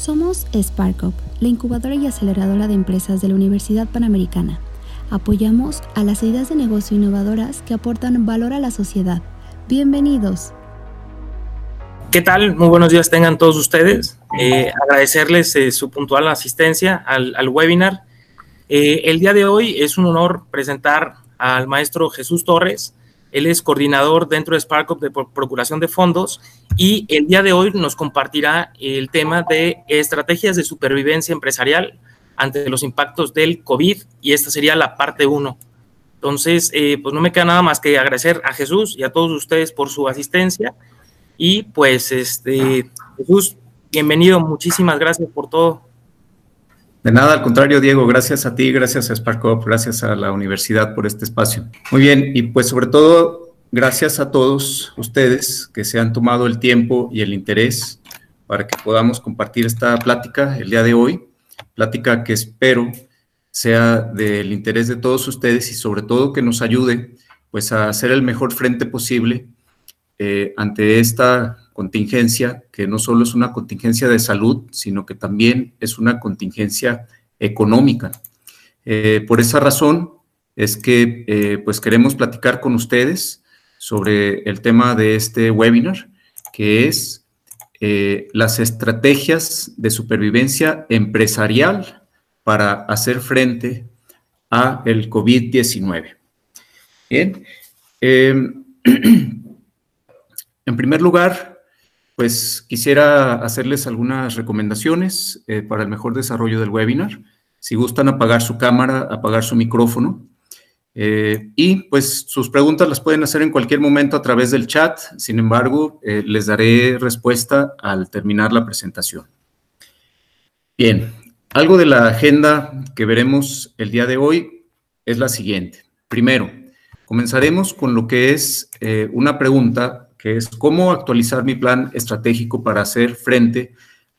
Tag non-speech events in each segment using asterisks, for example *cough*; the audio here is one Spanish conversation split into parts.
Somos SparkUp, la incubadora y aceleradora de empresas de la Universidad Panamericana. Apoyamos a las ideas de negocio innovadoras que aportan valor a la sociedad. Bienvenidos. ¿Qué tal? Muy buenos días tengan todos ustedes. Eh, agradecerles eh, su puntual asistencia al, al webinar. Eh, el día de hoy es un honor presentar al maestro Jesús Torres. Él es coordinador dentro de SparkUp de Procuración de Fondos y el día de hoy nos compartirá el tema de estrategias de supervivencia empresarial ante los impactos del COVID y esta sería la parte 1. Entonces, eh, pues no me queda nada más que agradecer a Jesús y a todos ustedes por su asistencia y pues, este, Jesús, bienvenido, muchísimas gracias por todo. De nada, al contrario, Diego, gracias a ti, gracias a SparkUp, gracias a la universidad por este espacio. Muy bien, y pues sobre todo, gracias a todos ustedes que se han tomado el tiempo y el interés para que podamos compartir esta plática el día de hoy, plática que espero sea del interés de todos ustedes y sobre todo que nos ayude pues a hacer el mejor frente posible eh, ante esta contingencia, que no solo es una contingencia de salud, sino que también es una contingencia económica. Eh, por esa razón es que eh, pues queremos platicar con ustedes sobre el tema de este webinar, que es eh, las estrategias de supervivencia empresarial para hacer frente a el COVID-19. Bien. *clears throat* en primer lugar, pues quisiera hacerles algunas recomendaciones eh, para el mejor desarrollo del webinar. Si gustan apagar su cámara, apagar su micrófono. Eh, y pues sus preguntas las pueden hacer en cualquier momento a través del chat. Sin embargo, eh, les daré respuesta al terminar la presentación. Bien, algo de la agenda que veremos el día de hoy es la siguiente. Primero, comenzaremos con lo que es una pregunta que es cómo actualizar mi plan estratégico para hacer frente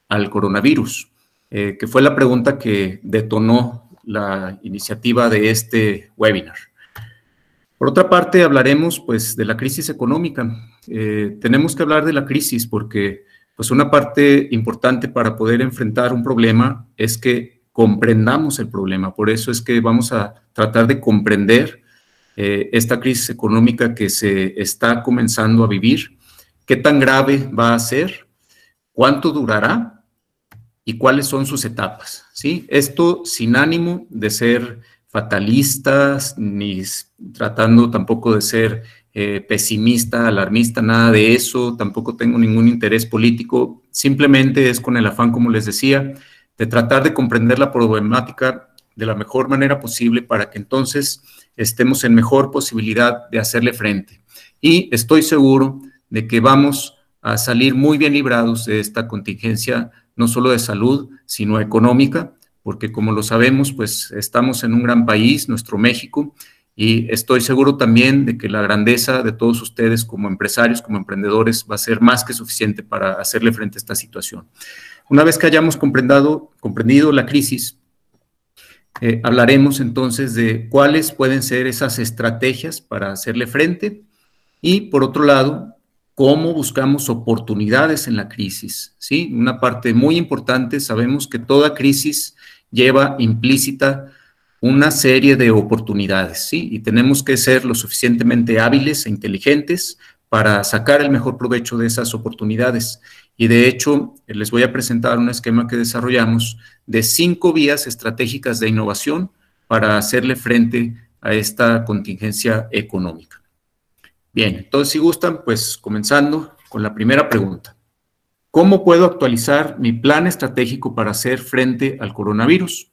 al coronavirus, eh, que fue la pregunta que detonó la iniciativa de este webinar. Por otra parte, hablaremos pues de la crisis económica. Eh, tenemos que hablar de la crisis porque pues una parte importante para poder enfrentar un problema es que comprendamos el problema. Por eso es que vamos a tratar de comprender eh, esta crisis económica que se está comenzando a vivir, qué tan grave va a ser, cuánto durará y cuáles son sus etapas. ¿sí? Esto sin ánimo de ser fatalistas, ni tratando tampoco de ser eh, pesimista, alarmista, nada de eso, tampoco tengo ningún interés político, simplemente es con el afán, como les decía, de tratar de comprender la problemática de la mejor manera posible para que entonces estemos en mejor posibilidad de hacerle frente. Y estoy seguro de que vamos a salir muy bien librados de esta contingencia, no solo de salud, sino económica, porque como lo sabemos, pues estamos en un gran país, nuestro México, y estoy seguro también de que la grandeza de todos ustedes como empresarios, como emprendedores, va a ser más que suficiente para hacerle frente a esta situación. Una vez que hayamos comprendido, la crisis, eh, hablaremos entonces de cuáles pueden ser esas estrategias para hacerle frente y, por otro lado, cómo buscamos oportunidades en la crisis. ¿sí? Una parte muy importante, sabemos que toda crisis lleva implícita una serie de oportunidades, ¿sí? Y tenemos que ser lo suficientemente hábiles e inteligentes para sacar el mejor provecho de esas oportunidades. Y de hecho, les voy a presentar un esquema que desarrollamos de cinco vías estratégicas de innovación para hacerle frente a esta contingencia económica. Bien, entonces si gustan, pues comenzando con la primera pregunta. ¿Cómo puedo actualizar mi plan estratégico para hacer frente al coronavirus?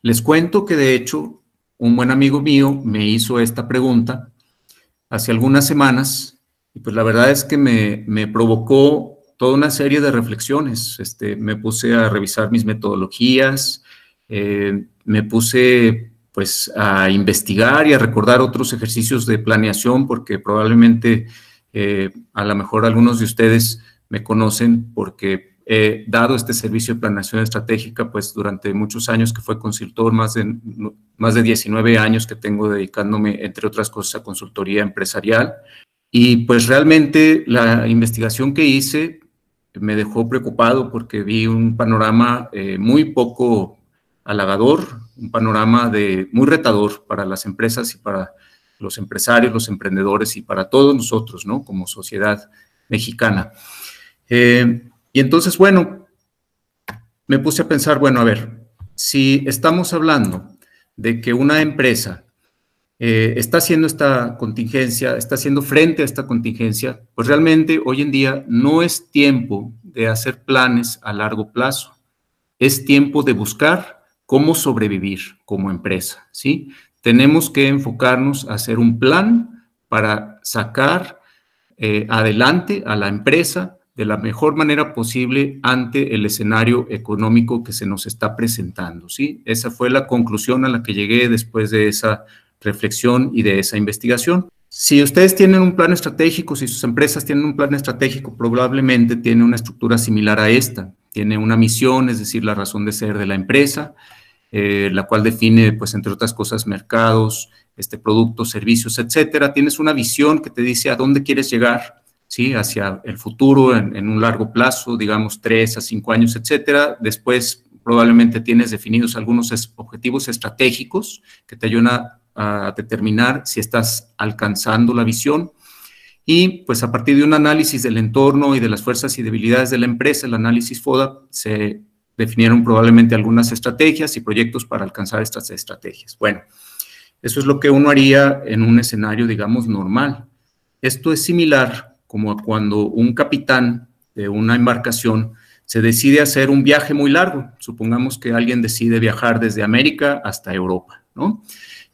Les cuento que de hecho un buen amigo mío me hizo esta pregunta hace algunas semanas y pues la verdad es que me, me provocó toda una serie de reflexiones. Este, me puse a revisar mis metodologías, eh, me puse pues a investigar y a recordar otros ejercicios de planeación porque probablemente eh, a lo mejor algunos de ustedes me conocen porque he dado este servicio de planeación estratégica pues durante muchos años que fue consultor, más de, más de 19 años que tengo dedicándome entre otras cosas a consultoría empresarial y pues realmente la investigación que hice me dejó preocupado porque vi un panorama eh, muy poco halagador, un panorama de, muy retador para las empresas y para los empresarios, los emprendedores y para todos nosotros, ¿no? Como sociedad mexicana. Eh, y entonces, bueno, me puse a pensar, bueno, a ver, si estamos hablando de que una empresa eh, está haciendo esta contingencia, está haciendo frente a esta contingencia, pues realmente hoy en día no es tiempo de hacer planes a largo plazo, es tiempo de buscar cómo sobrevivir como empresa, ¿sí? Tenemos que enfocarnos a hacer un plan para sacar eh, adelante a la empresa de la mejor manera posible ante el escenario económico que se nos está presentando, ¿sí? Esa fue la conclusión a la que llegué después de esa reflexión y de esa investigación. Si ustedes tienen un plan estratégico, si sus empresas tienen un plan estratégico, probablemente tiene una estructura similar a esta. Tiene una misión, es decir, la razón de ser de la empresa, eh, la cual define, pues, entre otras cosas, mercados, este, productos, servicios, etcétera. Tienes una visión que te dice a dónde quieres llegar, ¿sí? Hacia el futuro en, un largo plazo, digamos, tres a cinco años, etcétera. Después, probablemente tienes definidos algunos objetivos estratégicos que te ayudan a a determinar si estás alcanzando la visión. Y pues a partir de un análisis del entorno y de las fuerzas y debilidades de la empresa, el análisis FODA, se definieron probablemente algunas estrategias y proyectos para alcanzar estas estrategias. Bueno, eso es lo que uno haría en un escenario, digamos, normal. Esto es similar como cuando un capitán de una embarcación se decide hacer un viaje muy largo. Supongamos que alguien decide viajar desde América hasta Europa, ¿no?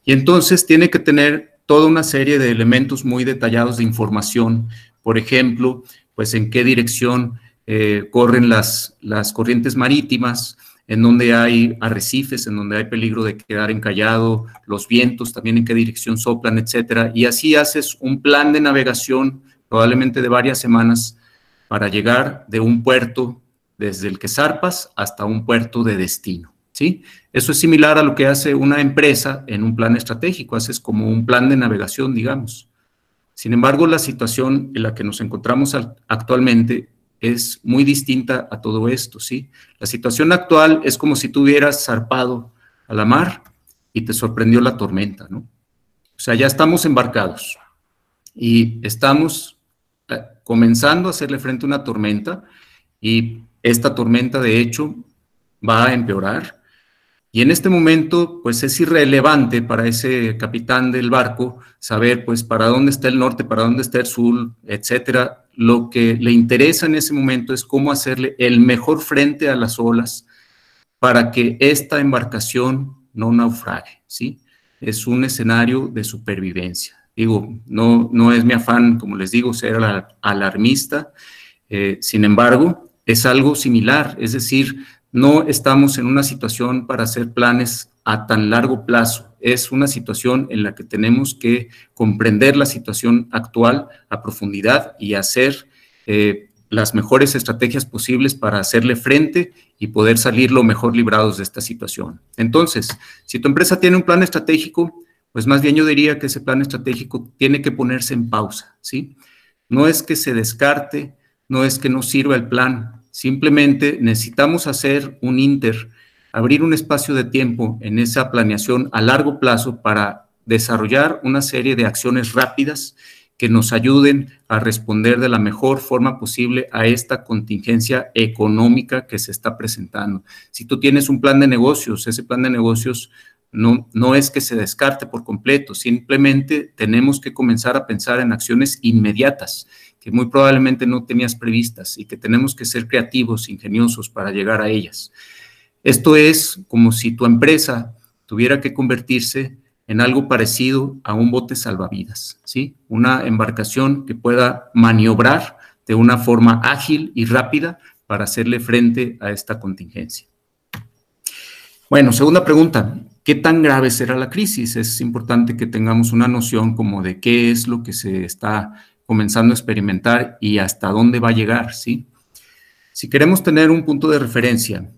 Y entonces tiene que tener toda una serie de elementos muy detallados de información, por ejemplo, pues en qué dirección eh, corren las, las corrientes marítimas, en donde hay arrecifes, en donde hay peligro de quedar encallado, los vientos también en qué dirección soplan, etcétera. Y así haces un plan de navegación, probablemente de varias semanas, para llegar de un puerto desde el que zarpas hasta un puerto de destino. ¿sí? Eso es similar a lo que hace una empresa en un plan estratégico, haces como un plan de navegación, digamos. Sin embargo, la situación en la que nos encontramos actualmente es muy distinta a todo esto, ¿sí? La situación actual es como si tú hubieras zarpado a la mar y te sorprendió la tormenta, ¿no? O sea, ya estamos embarcados y estamos comenzando a hacerle frente a una tormenta y esta tormenta, de hecho, va a empeorar y en este momento, pues es irrelevante para ese capitán del barco saber, pues, para dónde está el norte, para dónde está el sur, etcétera. Lo que le interesa en ese momento es cómo hacerle el mejor frente a las olas para que esta embarcación no naufrague, ¿sí? Es un escenario de supervivencia. Digo, no, no es mi afán, como les digo, ser alarmista. Eh, sin embargo, es algo similar, es decir, no estamos en una situación para hacer planes a tan largo plazo. Es una situación en la que tenemos que comprender la situación actual a profundidad y hacer eh, las mejores estrategias posibles para hacerle frente y poder salir lo mejor librados de esta situación. Entonces, si tu empresa tiene un plan estratégico, pues más bien yo diría que ese plan estratégico tiene que ponerse en pausa, ¿sí? No es que se descarte, no es que no sirva el plan, Simplemente necesitamos hacer un inter, abrir un espacio de tiempo en esa planeación a largo plazo para desarrollar una serie de acciones rápidas que nos ayuden a responder de la mejor forma posible a esta contingencia económica que se está presentando. Si tú tienes un plan de negocios, ese plan de negocios no, no es que se descarte por completo, simplemente tenemos que comenzar a pensar en acciones inmediatas que muy probablemente no tenías previstas y que tenemos que ser creativos, ingeniosos para llegar a ellas. Esto es como si tu empresa tuviera que convertirse en algo parecido a un bote salvavidas, ¿sí? Una embarcación que pueda maniobrar de una forma ágil y rápida para hacerle frente a esta contingencia. Bueno, segunda pregunta. ¿Qué tan grave será la crisis? Es importante que tengamos una noción como de qué es lo que se está comenzando a experimentar y hasta dónde va a llegar, ¿sí? Si queremos tener un punto de referencia,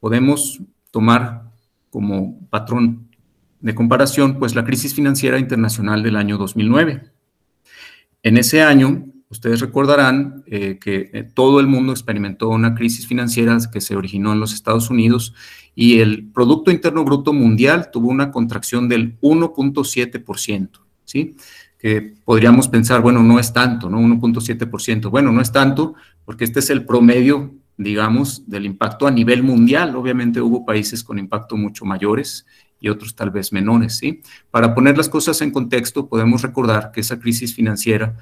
podemos tomar como patrón de comparación, pues la crisis financiera internacional del año 2009. En ese año, ustedes recordarán eh, que eh, todo el mundo experimentó una crisis financiera que se originó en los Estados Unidos y el Producto Interno Bruto Mundial tuvo una contracción del 1.7%, ¿sí? Que podríamos pensar, bueno, no es tanto, ¿no? 1.7%. Bueno, no es tanto porque este es el promedio, digamos, del impacto a nivel mundial. Obviamente hubo países con impacto mucho mayores y otros tal vez menores, ¿sí? Para poner las cosas en contexto, podemos recordar que esa crisis financiera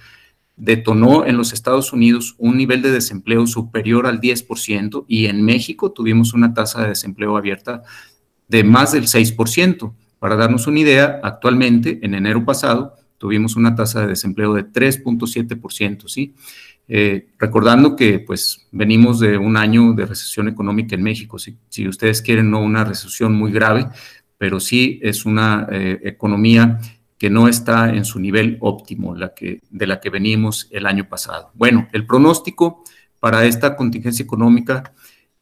detonó en los Estados Unidos un nivel de desempleo superior al 10% y en México tuvimos una tasa de desempleo abierta de más del 6%. Para darnos una idea, actualmente, en enero pasado, tuvimos una tasa de desempleo de 3.7%, ¿sí? Eh, recordando que pues venimos de un año de recesión económica en México, si, si ustedes quieren, no una recesión muy grave, pero sí es una eh, economía que no está en su nivel óptimo de la que venimos el año pasado. Bueno, el pronóstico para esta contingencia económica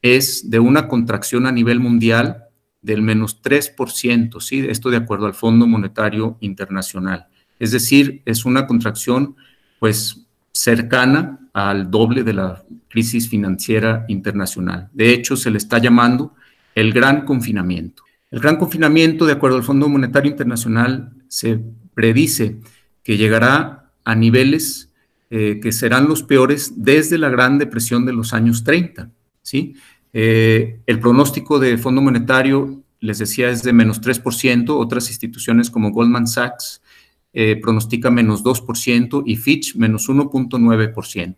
es de una contracción a nivel mundial del menos 3%, ¿sí? Esto de acuerdo al Fondo Monetario Internacional. Es decir, es una contracción pues cercana al doble de la crisis financiera internacional. De hecho, se le está llamando el gran confinamiento. El gran confinamiento, de acuerdo al Fondo Monetario Internacional, se predice que llegará a niveles eh, que serán los peores desde la Gran Depresión de los años 30. ¿sí? Eh, el pronóstico de Fondo Monetario, les decía, es de menos 3%, otras instituciones como Goldman Sachs eh, pronostica menos 2% y Fitch menos 1.9%.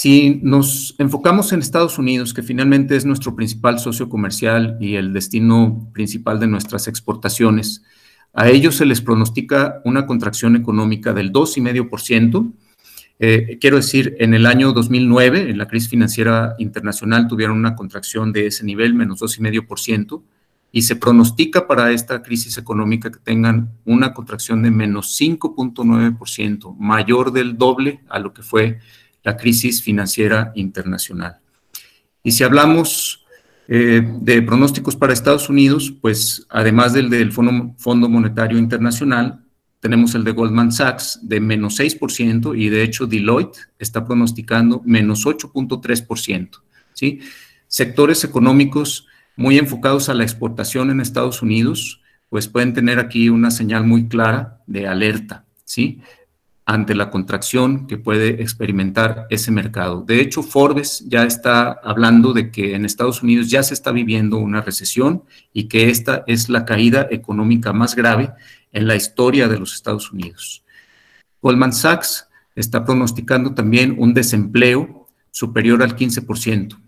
Si nos enfocamos en Estados Unidos, que finalmente es nuestro principal socio comercial y el destino principal de nuestras exportaciones, a ellos se les pronostica una contracción económica del 2,5%. Eh, quiero decir, en el año 2009, en la crisis financiera internacional, tuvieron una contracción de ese nivel, menos 2,5%, y se pronostica para esta crisis económica que tengan una contracción de menos 5,9%, mayor del doble a lo que fue la crisis financiera internacional. Y si hablamos eh, de pronósticos para Estados Unidos, pues además del del Fondo, Monetario Internacional, tenemos el de Goldman Sachs de menos 6% y de hecho Deloitte está pronosticando menos 8.3%. ¿sí? Sectores económicos muy enfocados a la exportación en Estados Unidos, pues pueden tener aquí una señal muy clara de alerta. ¿sí? Ante la contracción que puede experimentar ese mercado. De hecho, Forbes ya está hablando de que en Estados Unidos ya se está viviendo una recesión y que esta es la caída económica más grave en la historia de los Estados Unidos. Goldman Sachs está pronosticando también un desempleo superior al 15%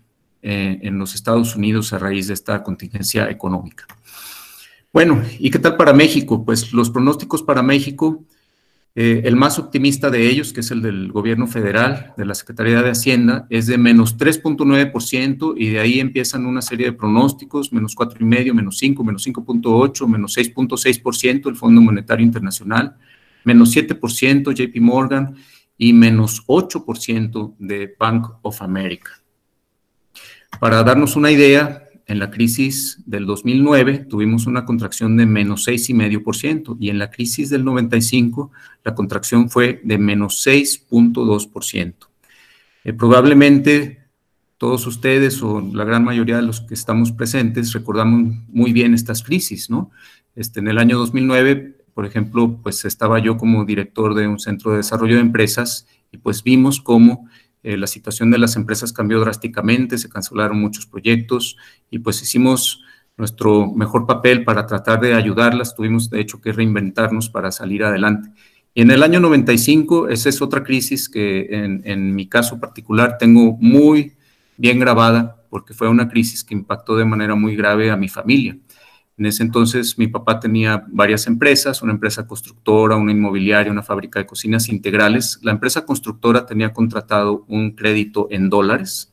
eh, en los Estados Unidos a raíz de esta contingencia económica. Bueno, ¿y qué tal para México? Pues los pronósticos para México eh, el más optimista de ellos, que es el del gobierno federal, de la Secretaría de Hacienda, es de menos 3.9% y de ahí empiezan una serie de pronósticos, menos 4,5, menos 5, menos 5.8, menos 6.6% el Fondo Monetario Internacional, menos 7% JP Morgan y menos 8% de Bank of America. Para darnos una idea, en la crisis del 2009 tuvimos una contracción de menos 6,5% y en la crisis del 95 la contracción fue de menos 6.2%. Eh, probablemente todos ustedes o la gran mayoría de los que estamos presentes recordamos muy bien estas crisis, ¿no? Este, en el año 2009, por ejemplo, pues estaba yo como director de un centro de desarrollo de empresas y pues vimos cómo eh, la situación de las empresas cambió drásticamente, se cancelaron muchos proyectos y pues hicimos nuestro mejor papel para tratar de ayudarlas. Tuvimos de hecho que reinventarnos para salir adelante. Y en el año 95, esa es otra crisis que en, en mi caso particular tengo muy bien grabada porque fue una crisis que impactó de manera muy grave a mi familia. En ese entonces mi papá tenía varias empresas, una empresa constructora, una inmobiliaria, una fábrica de cocinas integrales. La empresa constructora tenía contratado un crédito en dólares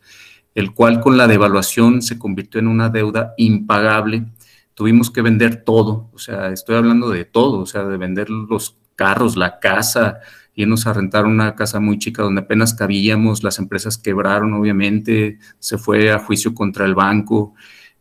el cual con la devaluación se convirtió en una deuda impagable. Tuvimos que vender todo, o sea, estoy hablando de todo, o sea, de vender los carros, la casa, irnos a rentar una casa muy chica donde apenas cabíamos, las empresas quebraron, obviamente, se fue a juicio contra el banco,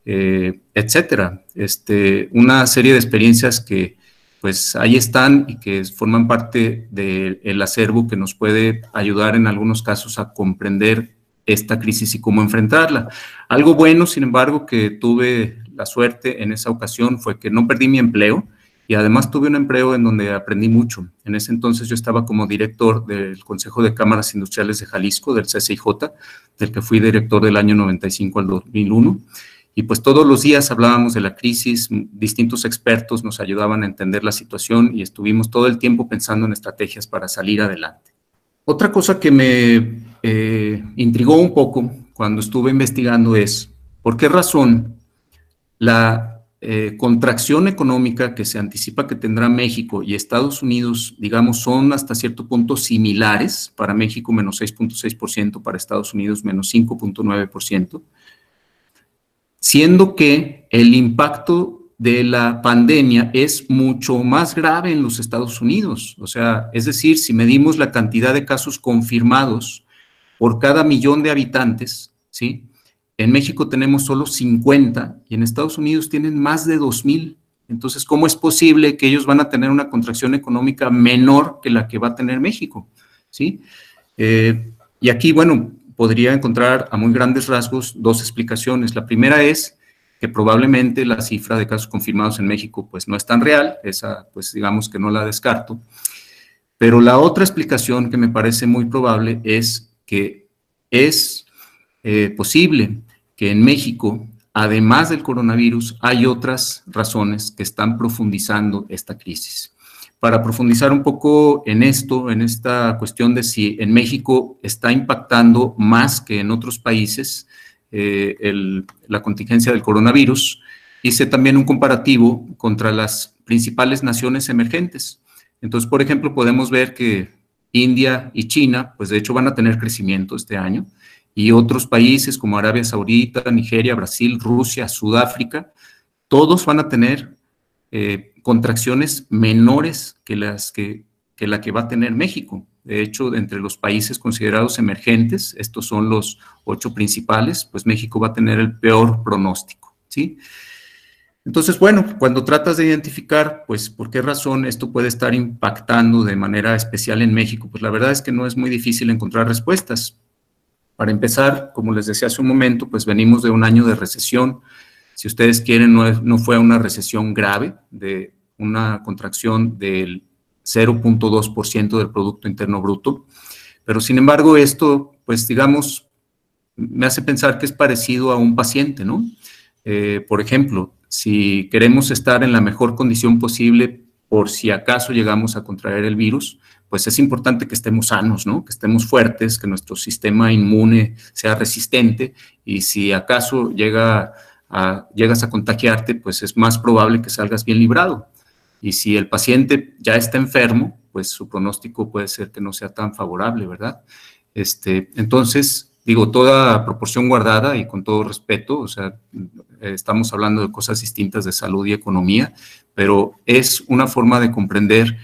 eh, etcétera. Este, una serie de experiencias que pues ahí están y que forman parte del acervo que nos puede ayudar en algunos casos a comprender esta crisis y cómo enfrentarla. Algo bueno, sin embargo, que tuve la suerte en esa ocasión fue que no perdí mi empleo y además tuve un empleo en donde aprendí mucho. En ese entonces yo estaba como director del Consejo de Cámaras Industriales de Jalisco, del CCIJ, del que fui director del año 95 al 2001. Y pues todos los días hablábamos de la crisis, distintos expertos nos ayudaban a entender la situación y estuvimos todo el tiempo pensando en estrategias para salir adelante. Otra cosa que me eh, intrigó un poco cuando estuve investigando es por qué razón la eh, contracción económica que se anticipa que tendrá México y Estados Unidos, digamos, son hasta cierto punto similares. Para México menos 6.6%, para Estados Unidos menos 5.9% siendo que el impacto de la pandemia es mucho más grave en los Estados Unidos. O sea, es decir, si medimos la cantidad de casos confirmados por cada millón de habitantes, ¿sí? En México tenemos solo 50 y en Estados Unidos tienen más de 2.000. Entonces, ¿cómo es posible que ellos van a tener una contracción económica menor que la que va a tener México? ¿Sí? Eh, y aquí, bueno, podría encontrar a muy grandes rasgos dos explicaciones. La primera es que probablemente la cifra de casos confirmados en México pues no es tan real, esa pues digamos que no la descarto. Pero la otra explicación que me parece muy probable es que es eh, posible que en México, además del coronavirus, hay otras razones que están profundizando esta crisis para profundizar un poco en esto, en esta cuestión de si en México está impactando más que en otros países eh, la contingencia del coronavirus. Hice también un comparativo contra las principales naciones emergentes. Entonces, por ejemplo, podemos ver que India y China, pues de hecho van a tener crecimiento este año, y otros países como Arabia Saudita, Nigeria, Brasil, Rusia, Sudáfrica, todos van a tener eh, contracciones menores que, las que, la que va a tener México. De hecho, entre los países considerados emergentes, estos son los ocho principales, pues México va a tener el peor pronóstico, ¿sí? Entonces, bueno, cuando tratas de identificar, pues, por qué razón esto puede estar impactando de manera especial en México, pues la verdad es que no es muy difícil encontrar respuestas. Para empezar, como les decía hace un momento, pues venimos de un año de recesión. Si ustedes quieren, no, no fue una recesión grave de una contracción del 0.2% del Producto Interno Bruto. Pero sin embargo, esto, pues digamos, me hace pensar que es parecido a un paciente, ¿no? Eh, por ejemplo, si queremos estar en la mejor condición posible por si acaso llegamos a contraer el virus, pues es importante que estemos sanos, ¿no? Que estemos fuertes, que nuestro sistema inmune sea resistente y si acaso llega a, llegas a contagiarte, pues es más probable que salgas bien librado. Y si el paciente ya está enfermo, pues su pronóstico puede ser que no sea tan favorable, ¿verdad? Este, entonces, digo, toda proporción guardada y con todo respeto, o sea, estamos hablando de cosas distintas de salud y economía, pero es una forma de comprender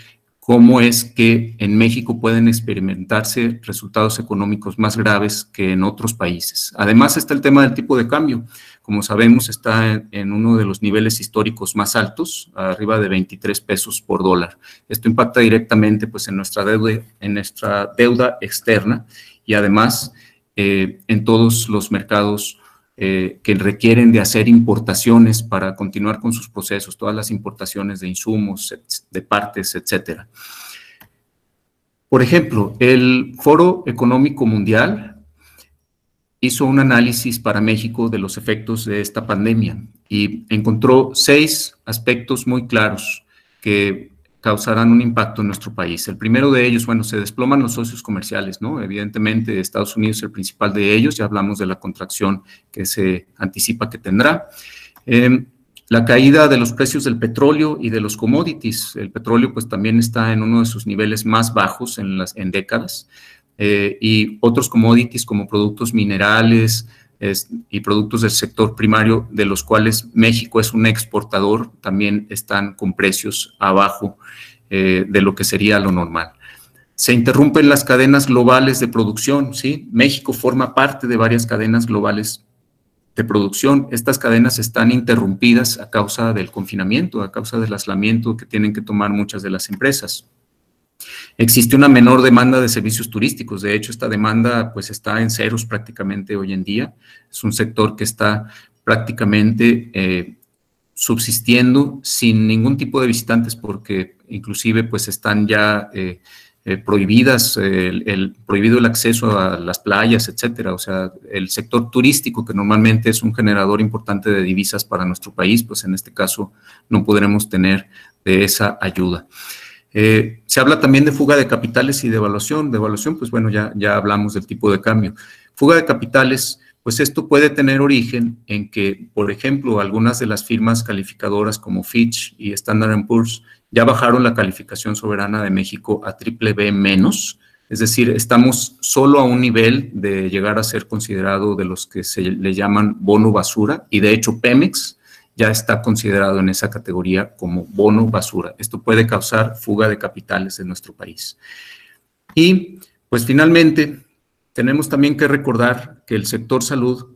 cómo es que en México pueden experimentarse resultados económicos más graves que en otros países. Además está el tema del tipo de cambio. Como sabemos, está en, uno de los niveles históricos más altos, arriba de 23 pesos por dólar. Esto impacta directamente pues, en, nuestra deuda, en nuestra deuda externa y además eh, en todos los mercados eh, que requieren de hacer importaciones para continuar con sus procesos, todas las importaciones de insumos, de partes, etcétera. Por ejemplo, el Foro Económico Mundial hizo un análisis para México de los efectos de esta pandemia y encontró seis aspectos muy claros que causarán un impacto en nuestro país. El primero de ellos, bueno, se desploman los socios comerciales, ¿no? Evidentemente Estados Unidos es el principal de ellos, ya hablamos de la contracción que se anticipa que tendrá. Em, la caída de los precios del petróleo y de los commodities. El petróleo pues también está en uno de sus niveles más bajos en, décadas. Eh, y otros commodities como productos minerales, y productos del sector primario, de los cuales México es un exportador, también están con precios abajo eh, de lo que sería lo normal. Se interrumpen las cadenas globales de producción, ¿sí? México forma parte de varias cadenas globales de producción. Estas cadenas están interrumpidas a causa del confinamiento, a causa del aislamiento que tienen que tomar muchas de las empresas. Existe una menor demanda de servicios turísticos. De hecho, esta demanda pues está en ceros prácticamente hoy en día. Es un sector que está prácticamente eh, subsistiendo sin ningún tipo de visitantes porque inclusive pues están ya eh, eh, prohibidas, el, prohibido el acceso a las playas, etcétera. O sea, el sector turístico, que normalmente es un generador importante de divisas para nuestro país, pues en este caso no podremos tener de esa ayuda. Eh, se habla también de fuga de capitales y de evaluación. De evaluación, pues bueno, ya, ya hablamos del tipo de cambio. Fuga de capitales, pues esto puede tener origen en que, por ejemplo, algunas de las firmas calificadoras como Fitch y Standard Poor's ya bajaron la calificación soberana de México a triple B menos. Es decir, estamos solo a un nivel de llegar a ser considerado de los que se le llaman bono basura y de hecho Pemex ya está considerado en esa categoría como bono basura. Esto puede causar fuga de capitales en nuestro país. Y pues finalmente tenemos también que recordar que el sector salud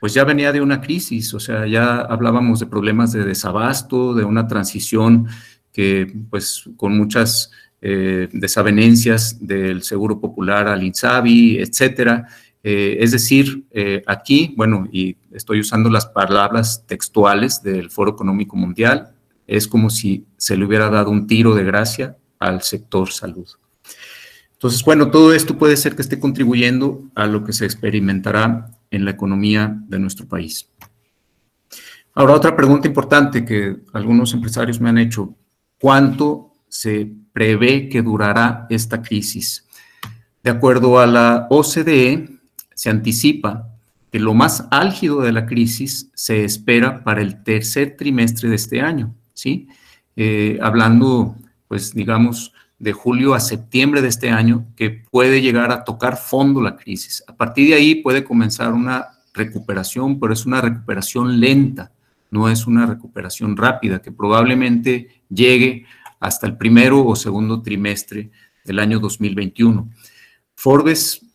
pues ya venía de una crisis, o sea, ya hablábamos de problemas de desabasto, de una transición que pues con muchas eh, desavenencias del Seguro Popular al INSABI, etcétera, eh, es decir, eh, aquí, bueno, y estoy usando las palabras textuales del Foro Económico Mundial, es como si se le hubiera dado un tiro de gracia al sector salud. Entonces, bueno, todo esto puede ser que esté contribuyendo a lo que se experimentará en la economía de nuestro país. Ahora, otra pregunta importante que algunos empresarios me han hecho, ¿cuánto se prevé que durará esta crisis? De acuerdo a la OCDE, se anticipa que lo más álgido de la crisis se espera para el tercer trimestre de este año, ¿sí? Eh, hablando, pues digamos, de julio a septiembre de este año, que puede llegar a tocar fondo la crisis. A partir de ahí puede comenzar una recuperación, pero es una recuperación lenta, no es una recuperación rápida, que probablemente llegue hasta el primero o segundo trimestre del año 2021. Forbes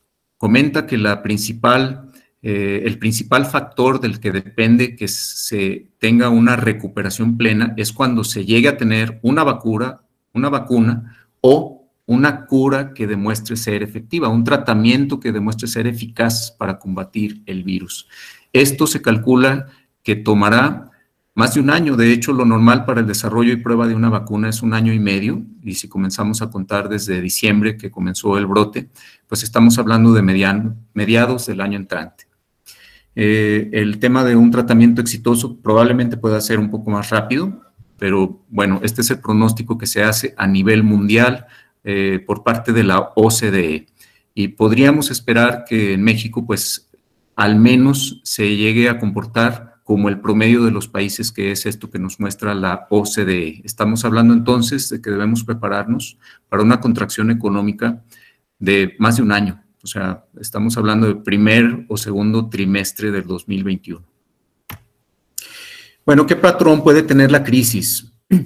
comenta que la principal, eh, el principal factor del que depende que se tenga una recuperación plena es cuando se llegue a tener una vacuna, una vacuna o una cura que demuestre ser efectiva, un tratamiento que demuestre ser eficaz para combatir el virus. Esto se calcula que tomará más de un año. De hecho, lo normal para el desarrollo y prueba de una vacuna es un año y medio. Y si comenzamos a contar desde diciembre que comenzó el brote, pues estamos hablando de mediados del año entrante. Eh, el tema de un tratamiento exitoso probablemente pueda ser un poco más rápido, pero bueno, este es el pronóstico que se hace a nivel mundial eh, por parte de la OCDE. Y podríamos esperar que en México, pues al menos se llegue a comportar como el promedio de los países, que es esto que nos muestra la OCDE. Estamos hablando entonces de que debemos prepararnos para una contracción económica de más de un año. O sea, estamos hablando del primer o segundo trimestre del 2021. Bueno, ¿qué patrón puede tener la crisis? *clears throat*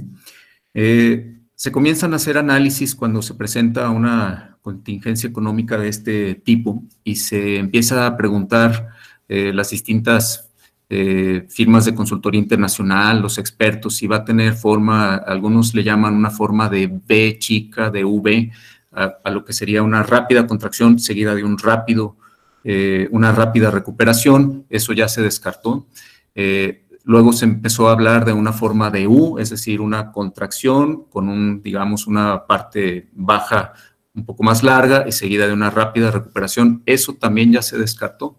Eh, se comienzan a hacer análisis cuando se presenta una contingencia económica de este tipo y se empieza a preguntar eh, las distintas eh, firmas de consultoría internacional, los expertos, si va a tener forma, algunos le llaman una forma de B chica, de V, a, lo que sería una rápida contracción seguida de un rápido, eh, una rápida recuperación, eso ya se descartó. Eh, luego se empezó a hablar de una forma de U, es decir, una contracción con un, digamos, una parte baja un poco más larga y seguida de una rápida recuperación. Eso también ya se descartó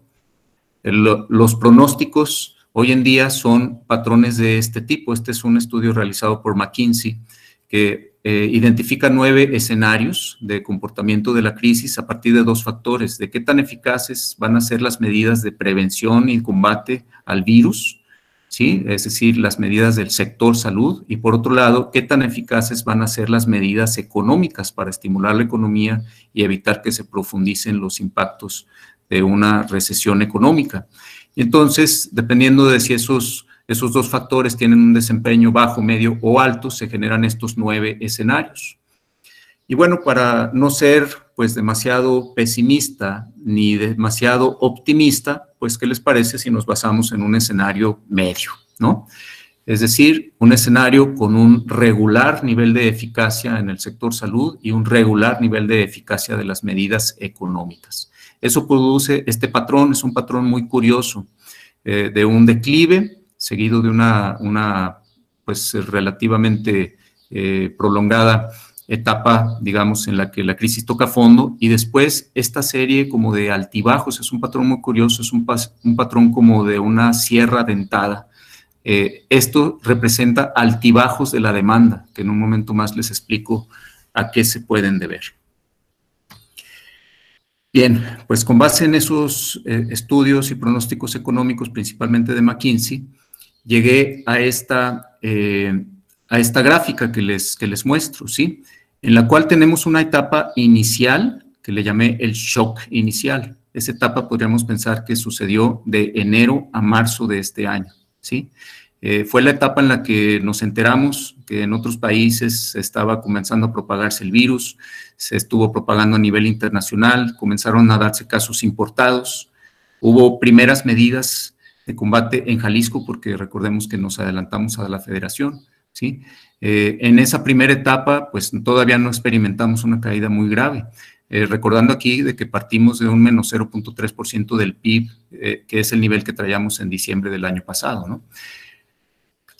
los pronósticos hoy en día son patrones de este tipo. Este es un estudio realizado por McKinsey que eh, identifica nueve escenarios de comportamiento de la crisis a partir de dos factores, de qué tan eficaces van a ser las medidas de prevención y combate al virus, ¿sí? es decir, las medidas del sector salud, y por otro lado, qué tan eficaces van a ser las medidas económicas para estimular la economía y evitar que se profundicen los impactos de una recesión económica. Y entonces, dependiendo de si esos, esos dos factores tienen un desempeño bajo, medio o alto, se generan estos nueve escenarios. Y bueno, para no ser pues demasiado pesimista ni demasiado optimista, pues ¿qué les parece si nos basamos en un escenario medio, ¿no? Es decir, un escenario con un regular nivel de eficacia en el sector salud y un regular nivel de eficacia de las medidas económicas. Eso produce, este patrón es un patrón muy curioso, eh, de un declive seguido de una, una pues relativamente eh, prolongada etapa, digamos, en la que la crisis toca fondo y después esta serie como de altibajos, es un patrón muy curioso, es un, patrón como de una sierra dentada. Eh, esto representa altibajos de la demanda, que en un momento más les explico a qué se pueden deber. Bien, pues con base en esos eh, estudios y pronósticos económicos, principalmente de McKinsey, llegué a esta, eh, a esta gráfica que les, que les muestro, ¿sí? en la cual tenemos una etapa inicial que le llamé el shock inicial. Esa etapa podríamos pensar que sucedió de enero a marzo de este año, ¿sí? Eh, fue la etapa en la que nos enteramos que en otros países estaba comenzando a propagarse el virus, se estuvo propagando a nivel internacional, comenzaron a darse casos importados, hubo primeras medidas de combate en Jalisco, porque recordemos que nos adelantamos a la federación, ¿sí? Eh, en esa primera etapa, pues todavía no experimentamos una caída muy grave. Eh, recordando aquí de que partimos de un menos 0.3% del PIB, que es el nivel que traíamos en diciembre del año pasado, ¿no?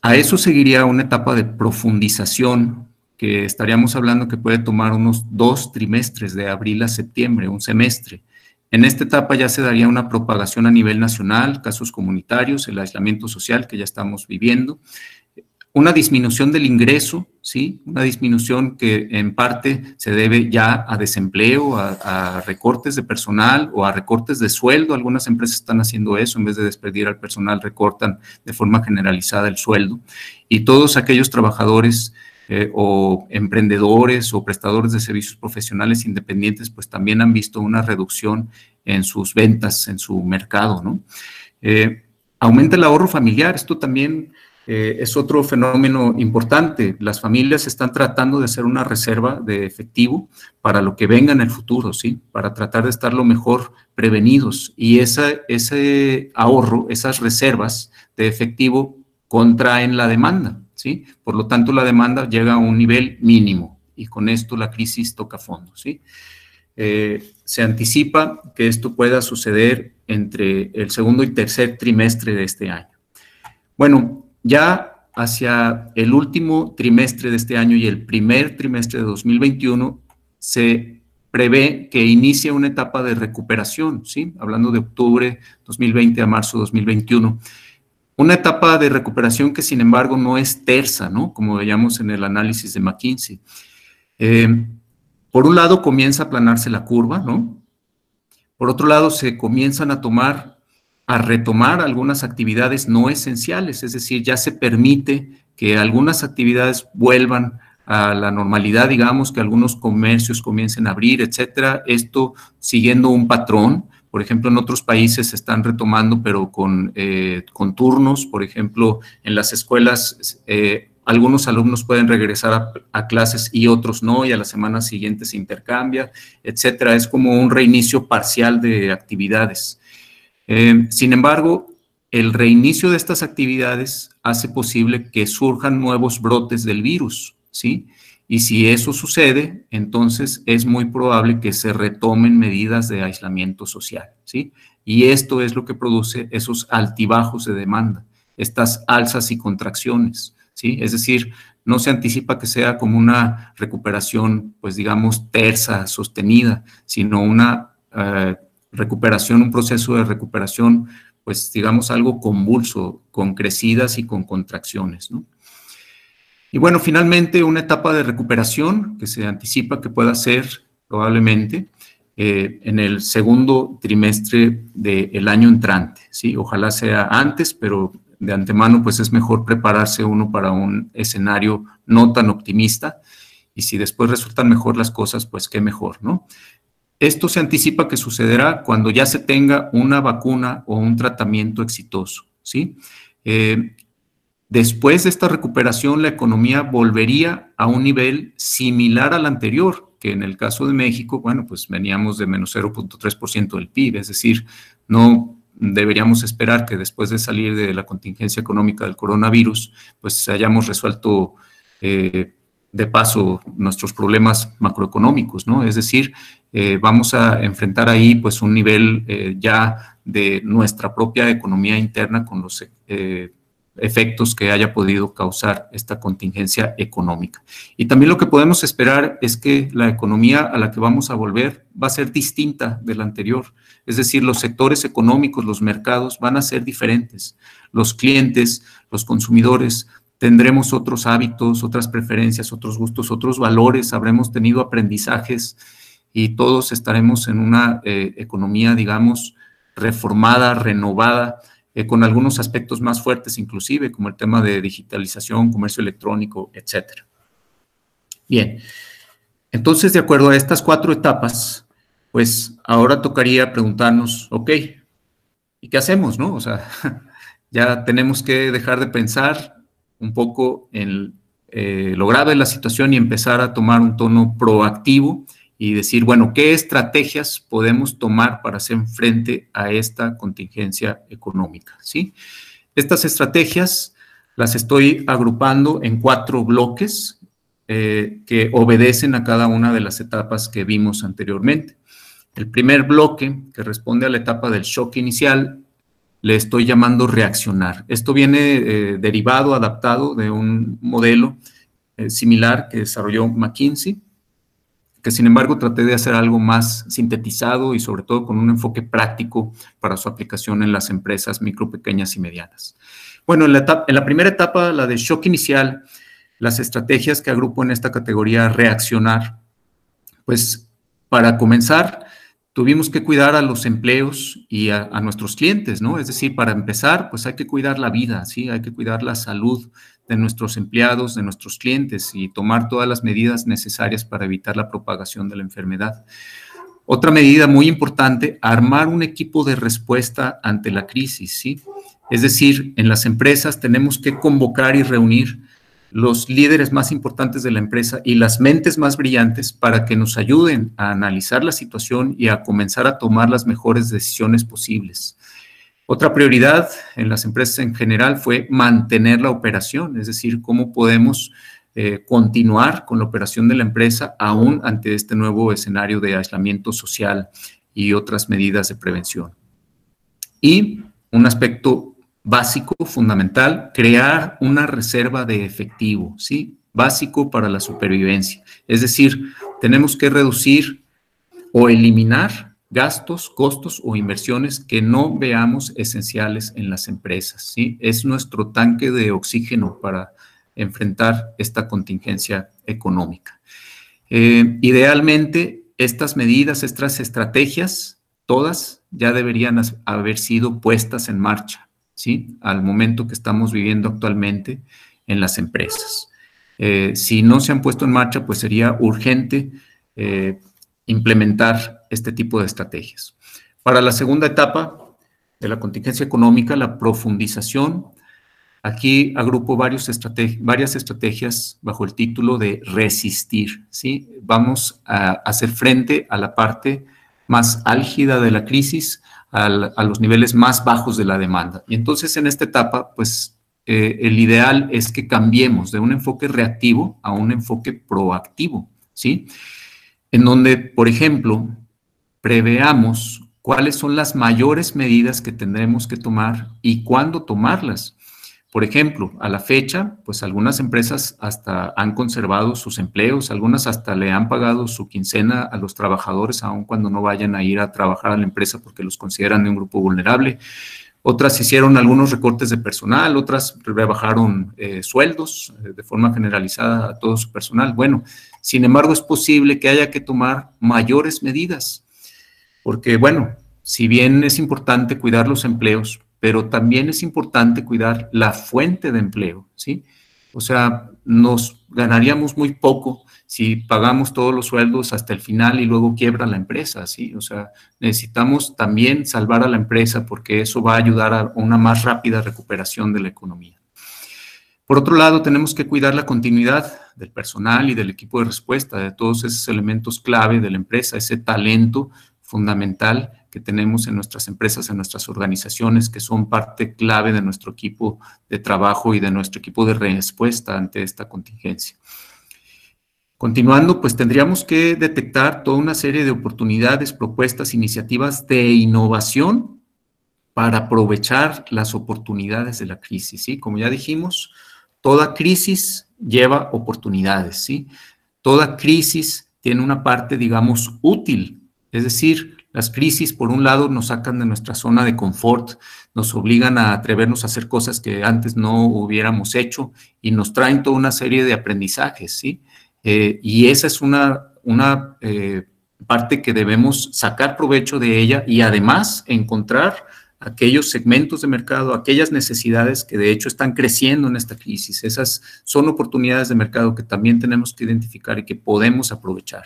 A eso seguiría una etapa de profundización que estaríamos hablando que puede tomar unos dos trimestres de abril a septiembre, un semestre. En esta etapa ya se daría una propagación a nivel nacional, casos comunitarios, el aislamiento social que ya estamos viviendo, una disminución del ingreso, ¿sí? Una disminución que en parte se debe ya a desempleo, a, recortes de personal o a recortes de sueldo. Algunas empresas están haciendo eso, en vez de despedir al personal, recortan de forma generalizada el sueldo. Y todos aquellos trabajadores eh, o emprendedores o prestadores de servicios profesionales independientes, pues también han visto una reducción en sus ventas, en su mercado, ¿no? Eh, aumenta el ahorro familiar, esto también eh, es otro fenómeno importante. Las familias están tratando de hacer una reserva de efectivo para lo que venga en el futuro, ¿sí? Para tratar de estar lo mejor prevenidos. Y ese ahorro, esas reservas de efectivo contraen la demanda, ¿sí? Por lo tanto, la demanda llega a un nivel mínimo y con esto la crisis toca fondo, ¿sí? Eh, se anticipa que esto pueda suceder entre el segundo y tercer trimestre de este año. Bueno, ya hacia el último trimestre de este año y el primer trimestre de 2021 se prevé que inicie una etapa de recuperación, ¿sí? Hablando de octubre 2020 a marzo 2021. Una etapa de recuperación que, sin embargo, no es tersa, ¿no? Como veíamos en el análisis de McKinsey. Eh, por un lado, comienza a aplanarse la curva, ¿no? Por otro lado, se comienzan a tomar a retomar algunas actividades no esenciales, es decir, ya se permite que algunas actividades vuelvan a la normalidad, digamos, que algunos comercios comiencen a abrir, etcétera. Esto siguiendo un patrón. Por ejemplo, en otros países se están retomando, pero con, eh, con turnos. Por ejemplo, en las escuelas, eh, algunos alumnos pueden regresar a, a, clases y otros no, y a la semana siguiente se intercambia, etcétera. Es como un reinicio parcial de actividades. Eh, sin embargo, el reinicio de estas actividades hace posible que surjan nuevos brotes del virus, ¿sí? Y si eso sucede, entonces es muy probable que se retomen medidas de aislamiento social, ¿sí? Y esto es lo que produce esos altibajos de demanda, estas alzas y contracciones, ¿sí? Es decir, no se anticipa que sea como una recuperación, pues digamos, tersa, sostenida, sino una eh, recuperación, un proceso de recuperación, pues digamos algo convulso, con crecidas y con contracciones. ¿no? Y bueno, finalmente una etapa de recuperación que se anticipa que pueda ser probablemente eh, en el segundo trimestre del año entrante. ¿sí? Ojalá sea antes, pero de antemano pues es mejor prepararse uno para un escenario no tan optimista y si después resultan mejor las cosas, pues qué mejor, ¿no? Esto se anticipa que sucederá cuando ya se tenga una vacuna o un tratamiento exitoso, ¿sí? Eh, después de esta recuperación, la economía volvería a un nivel similar al anterior, que en el caso de México, bueno, pues veníamos de menos 0.3% del PIB, es decir, no deberíamos esperar que después de salir de la contingencia económica del coronavirus, pues hayamos resuelto eh, de paso nuestros problemas macroeconómicos, ¿no? Es decir, eh, vamos a enfrentar ahí pues un nivel eh, ya de nuestra propia economía interna con los efectos que haya podido causar esta contingencia económica. Y también lo que podemos esperar es que la economía a la que vamos a volver va a ser distinta de la anterior. Es decir, los sectores económicos, los mercados van a ser diferentes. Los clientes, los consumidores, tendremos otros hábitos, otras preferencias, otros gustos, otros valores, habremos tenido aprendizajes y todos estaremos en una eh, economía, digamos, reformada, renovada, eh, con algunos aspectos más fuertes inclusive, como el tema de digitalización, comercio electrónico, etc. Bien, entonces de acuerdo a estas cuatro etapas, pues ahora tocaría preguntarnos, ok, ¿y qué hacemos, no? O sea, *laughs* ya tenemos que dejar de pensar un poco en eh, lo grave de la situación y empezar a tomar un tono proactivo y decir, bueno, ¿qué estrategias podemos tomar para hacer frente a esta contingencia económica? ¿sí? Estas estrategias las estoy agrupando en cuatro bloques eh, que obedecen a cada una de las etapas que vimos anteriormente. El primer bloque, que responde a la etapa del shock inicial, le estoy llamando reaccionar. Esto viene eh, derivado, adaptado de un modelo eh, similar que desarrolló McKinsey que sin embargo traté de hacer algo más sintetizado y sobre todo con un enfoque práctico para su aplicación en las empresas micro, pequeñas y medianas. Bueno, en la, en la primera etapa, la de shock inicial, las estrategias que agrupo en esta categoría reaccionar, pues para comenzar, tuvimos que cuidar a los empleos y a, a, nuestros clientes, ¿no? Es decir, para empezar, pues hay que cuidar la vida, ¿sí? Hay que cuidar la salud de nuestros empleados, de nuestros clientes y tomar todas las medidas necesarias para evitar la propagación de la enfermedad. Otra medida muy importante, armar un equipo de respuesta ante la crisis, ¿sí? Es decir, en las empresas tenemos que convocar y reunir los líderes más importantes de la empresa y las mentes más brillantes para que nos ayuden a analizar la situación y a comenzar a tomar las mejores decisiones posibles. Otra prioridad en las empresas en general fue mantener la operación, es decir, cómo podemos eh, continuar con la operación de la empresa aún ante este nuevo escenario de aislamiento social y otras medidas de prevención. Y un aspecto básico, fundamental, crear una reserva de efectivo, ¿sí? Básico para la supervivencia. Es decir, tenemos que reducir o eliminar gastos, costos o inversiones que no veamos esenciales en las empresas. ¿sí? Es nuestro tanque de oxígeno para enfrentar esta contingencia económica. Eh, idealmente, estas medidas, estas estrategias, todas ya deberían haber sido puestas en marcha, ¿sí? Al momento que estamos viviendo actualmente en las empresas. Eh, si no se han puesto en marcha, pues sería urgente eh, implementar este tipo de estrategias. Para la segunda etapa de la contingencia económica, la profundización, aquí agrupo varias estrategias bajo el título de resistir. ¿sí? Vamos a hacer frente a la parte más álgida de la crisis, a los niveles más bajos de la demanda. Y entonces en esta etapa, pues eh, el ideal es que cambiemos de un enfoque reactivo a un enfoque proactivo, ¿sí? en donde, por ejemplo, preveamos cuáles son las mayores medidas que tendremos que tomar y cuándo tomarlas. Por ejemplo, a la fecha, pues algunas empresas hasta han conservado sus empleos, algunas hasta le han pagado su quincena a los trabajadores, aun cuando no vayan a ir a trabajar a la empresa porque los consideran de un grupo vulnerable. Otras hicieron algunos recortes de personal, otras rebajaron eh, sueldos eh, de forma generalizada a todo su personal. Bueno, sin embargo, es posible que haya que tomar mayores medidas, porque, bueno, si bien es importante cuidar los empleos, pero también es importante cuidar la fuente de empleo, ¿sí? O sea, nos ganaríamos muy poco si pagamos todos los sueldos hasta el final y luego quiebra la empresa, ¿sí? O sea, necesitamos también salvar a la empresa porque eso va a ayudar a una más rápida recuperación de la economía. Por otro lado, tenemos que cuidar la continuidad del personal y del equipo de respuesta, de todos esos elementos clave de la empresa, ese talento fundamental que tenemos en nuestras empresas, en nuestras organizaciones, que son parte clave de nuestro equipo de trabajo y de nuestro equipo de respuesta ante esta contingencia. Continuando, pues tendríamos que detectar toda una serie de oportunidades, propuestas, iniciativas de innovación para aprovechar las oportunidades de la crisis, ¿sí? Como ya dijimos, toda crisis lleva oportunidades, ¿sí? Toda crisis tiene una parte, digamos, útil, es decir, las crisis, por un lado, nos sacan de nuestra zona de confort, nos obligan a atrevernos a hacer cosas que antes no hubiéramos hecho y nos traen toda una serie de aprendizajes, ¿sí? Eh, y esa es una, una eh, parte que debemos sacar provecho de ella y además encontrar aquellos segmentos de mercado, aquellas necesidades que de hecho están creciendo en esta crisis. Esas son oportunidades de mercado que también tenemos que identificar y que podemos aprovechar.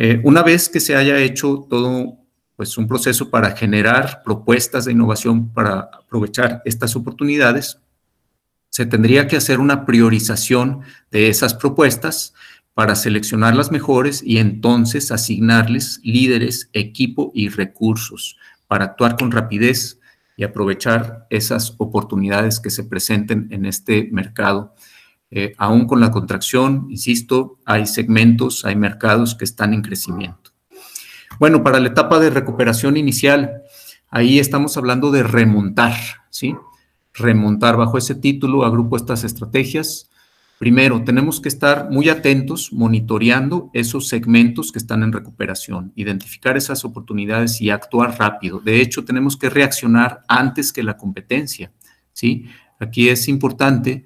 Eh, una vez que se haya hecho todo pues, un proceso para generar propuestas de innovación para aprovechar estas oportunidades, se tendría que hacer una priorización de esas propuestas para seleccionar las mejores y entonces asignarles líderes, equipo y recursos para actuar con rapidez y aprovechar esas oportunidades que se presenten en este mercado. Eh, aún con la contracción, insisto, hay segmentos, hay mercados que están en crecimiento. Bueno, para la etapa de recuperación inicial, ahí estamos hablando de remontar, ¿sí? remontar bajo ese título, agrupo estas estrategias. Primero, tenemos que estar muy atentos, monitoreando esos segmentos que están en recuperación, identificar esas oportunidades y actuar rápido. De hecho, tenemos que reaccionar antes que la competencia. ¿sí? Aquí es importante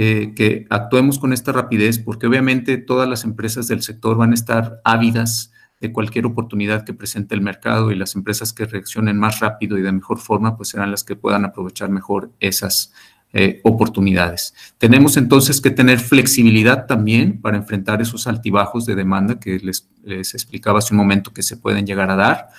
eh, que actuemos con esta rapidez porque obviamente todas las empresas del sector van a estar ávidas de cualquier oportunidad que presente el mercado y las empresas que reaccionen más rápido y de mejor forma, pues serán las que puedan aprovechar mejor esas eh, oportunidades. Tenemos entonces que tener flexibilidad también para enfrentar esos altibajos de demanda que les, explicaba hace un momento que se pueden llegar a dar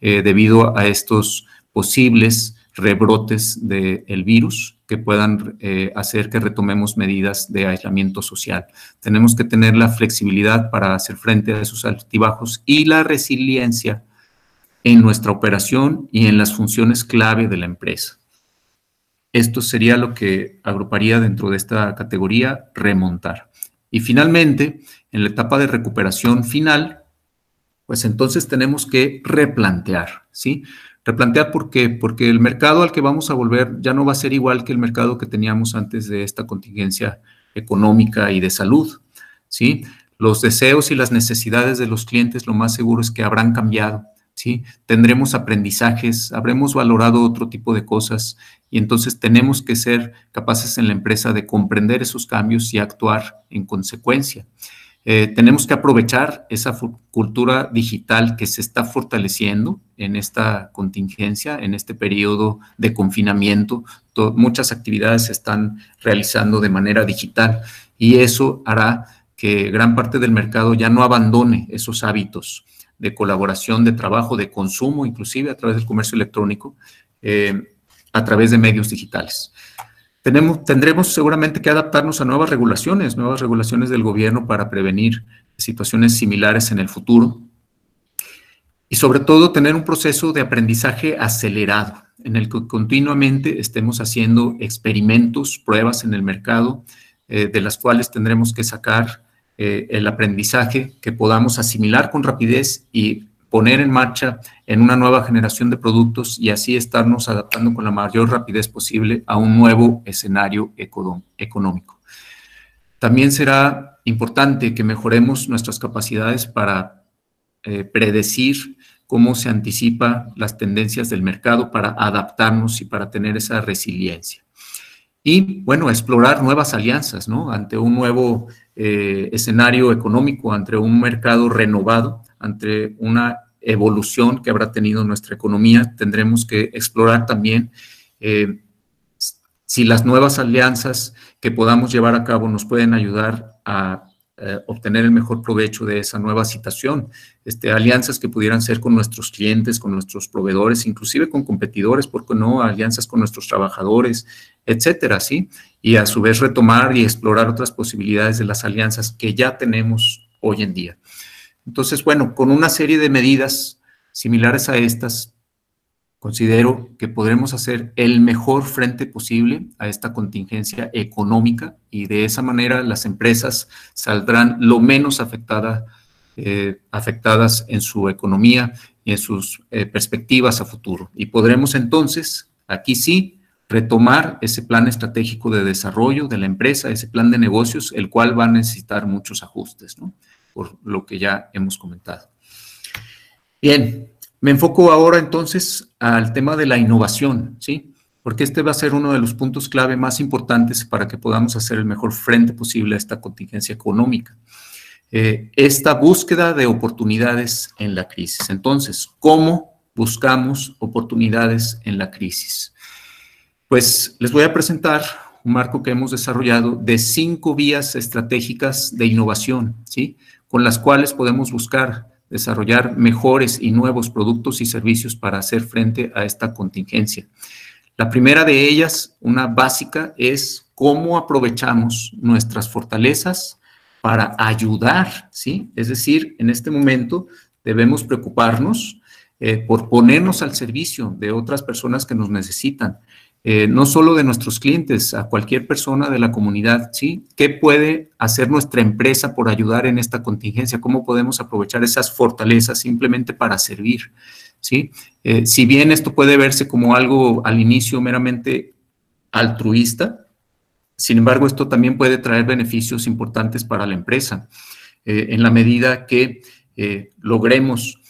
eh, debido a estos posibles rebrotes del virus que puedan eh, hacer que retomemos medidas de aislamiento social. Tenemos que tener la flexibilidad para hacer frente a esos altibajos y la resiliencia en nuestra operación y en las funciones clave de la empresa. Esto sería lo que agruparía dentro de esta categoría remontar. Y finalmente, en la etapa de recuperación final, pues entonces tenemos que replantear, ¿sí? Replantear por qué, porque el mercado al que vamos a volver ya no va a ser igual que el mercado que teníamos antes de esta contingencia económica y de salud, ¿sí? Los deseos y las necesidades de los clientes lo más seguro es que habrán cambiado, ¿sí? Tendremos aprendizajes, habremos valorado otro tipo de cosas y entonces tenemos que ser capaces en la empresa de comprender esos cambios y actuar en consecuencia. Eh, tenemos que aprovechar esa cultura digital que se está fortaleciendo en esta contingencia, en este periodo de confinamiento. muchas actividades se están realizando de manera digital y eso hará que gran parte del mercado ya no abandone esos hábitos de colaboración, de trabajo, de consumo, inclusive a través del comercio electrónico, eh, a través de medios digitales tendremos seguramente que adaptarnos a nuevas regulaciones, nuevas regulaciones del gobierno para prevenir situaciones similares en el futuro. Y sobre todo tener un proceso de aprendizaje acelerado, en el que continuamente estemos haciendo experimentos, pruebas en el mercado, eh, de las cuales tendremos que sacar eh, el aprendizaje que podamos asimilar con rapidez y poner en marcha en una nueva generación de productos y así estarnos adaptando con la mayor rapidez posible a un nuevo escenario económico. También será importante que mejoremos nuestras capacidades para eh, predecir cómo se anticipa las tendencias del mercado para adaptarnos y para tener esa resiliencia. Y bueno, explorar nuevas alianzas. Ante un nuevo eh, escenario económico, ante un mercado renovado, ante una evolución que habrá tenido nuestra economía, tendremos que explorar también eh, si las nuevas alianzas que podamos llevar a cabo nos pueden ayudar a eh, obtener el mejor provecho de esa nueva situación. Este, alianzas que pudieran ser con nuestros clientes, con nuestros proveedores, inclusive con competidores, ¿por qué no? Alianzas con nuestros trabajadores, etcétera, ¿sí? Y a su vez retomar y explorar otras posibilidades de las alianzas que ya tenemos hoy en día. Entonces, bueno, con una serie de medidas similares a estas, Considero que podremos hacer el mejor frente posible a esta contingencia económica y de esa manera las empresas saldrán lo menos eh, afectadas en su economía y en sus eh, perspectivas a futuro. Y podremos entonces, aquí sí, retomar ese plan estratégico de desarrollo de la empresa, ese plan de negocios, el cual va a necesitar muchos ajustes, ¿no? Por lo que ya hemos comentado. Bien, me enfoco ahora entonces al tema de la innovación, ¿sí? Porque este va a ser uno de los puntos clave más importantes para que podamos hacer el mejor frente posible a esta contingencia económica. Eh, esta búsqueda de oportunidades en la crisis. Entonces, ¿cómo buscamos oportunidades en la crisis? Pues les voy a presentar un marco que hemos desarrollado de cinco vías estratégicas de innovación, ¿sí? Con las cuales podemos buscar desarrollar mejores y nuevos productos y servicios para hacer frente a esta contingencia. La primera de ellas, una básica, es cómo aprovechamos nuestras fortalezas para ayudar, ¿sí? Es decir, en este momento debemos preocuparnos eh, por ponernos al servicio de otras personas que nos necesitan. Eh, no solo de nuestros clientes, a cualquier persona de la comunidad, ¿sí? ¿Qué puede hacer nuestra empresa por ayudar en esta contingencia? ¿Cómo podemos aprovechar esas fortalezas simplemente para servir? ¿Sí? Eh, si bien esto puede verse como algo al inicio meramente altruista, sin embargo, esto también puede traer beneficios importantes para la empresa, en la medida que logremos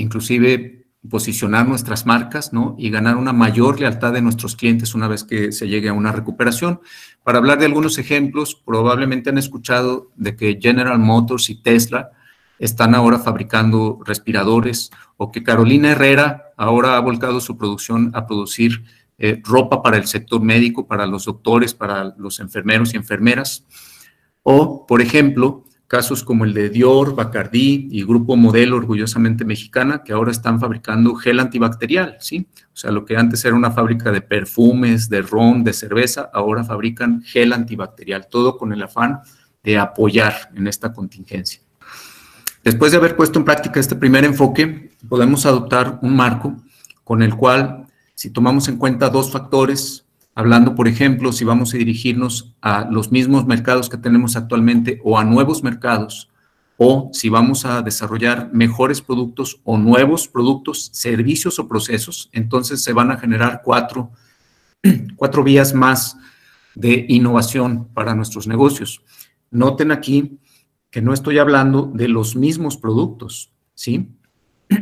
inclusive posicionar nuestras marcas, ¿no? Y ganar una mayor lealtad de nuestros clientes una vez que se llegue a una recuperación. Para hablar de algunos ejemplos, probablemente han escuchado de que General Motors y Tesla están ahora fabricando respiradores o que Carolina Herrera ahora ha volcado su producción a producir eh, ropa para el sector médico, para los doctores, para los enfermeros y enfermeras. O, por ejemplo, casos como el de Dior, Bacardí y Grupo Modelo orgullosamente mexicana, que ahora están fabricando gel antibacterial, ¿sí? O sea, lo que antes era una fábrica de perfumes, de ron, de cerveza, ahora fabrican gel antibacterial, todo con el afán de apoyar en esta contingencia. Después de haber puesto en práctica este primer enfoque, podemos adoptar un marco con el cual, si tomamos en cuenta dos factores Hablando, por ejemplo, si vamos a dirigirnos a los mismos mercados que tenemos actualmente o a nuevos mercados, o si vamos a desarrollar mejores productos o nuevos productos, servicios o procesos, entonces se van a generar cuatro, *clears throat* cuatro vías más de innovación para nuestros negocios. Noten aquí que no estoy hablando de los mismos productos, ¿sí? *clears throat*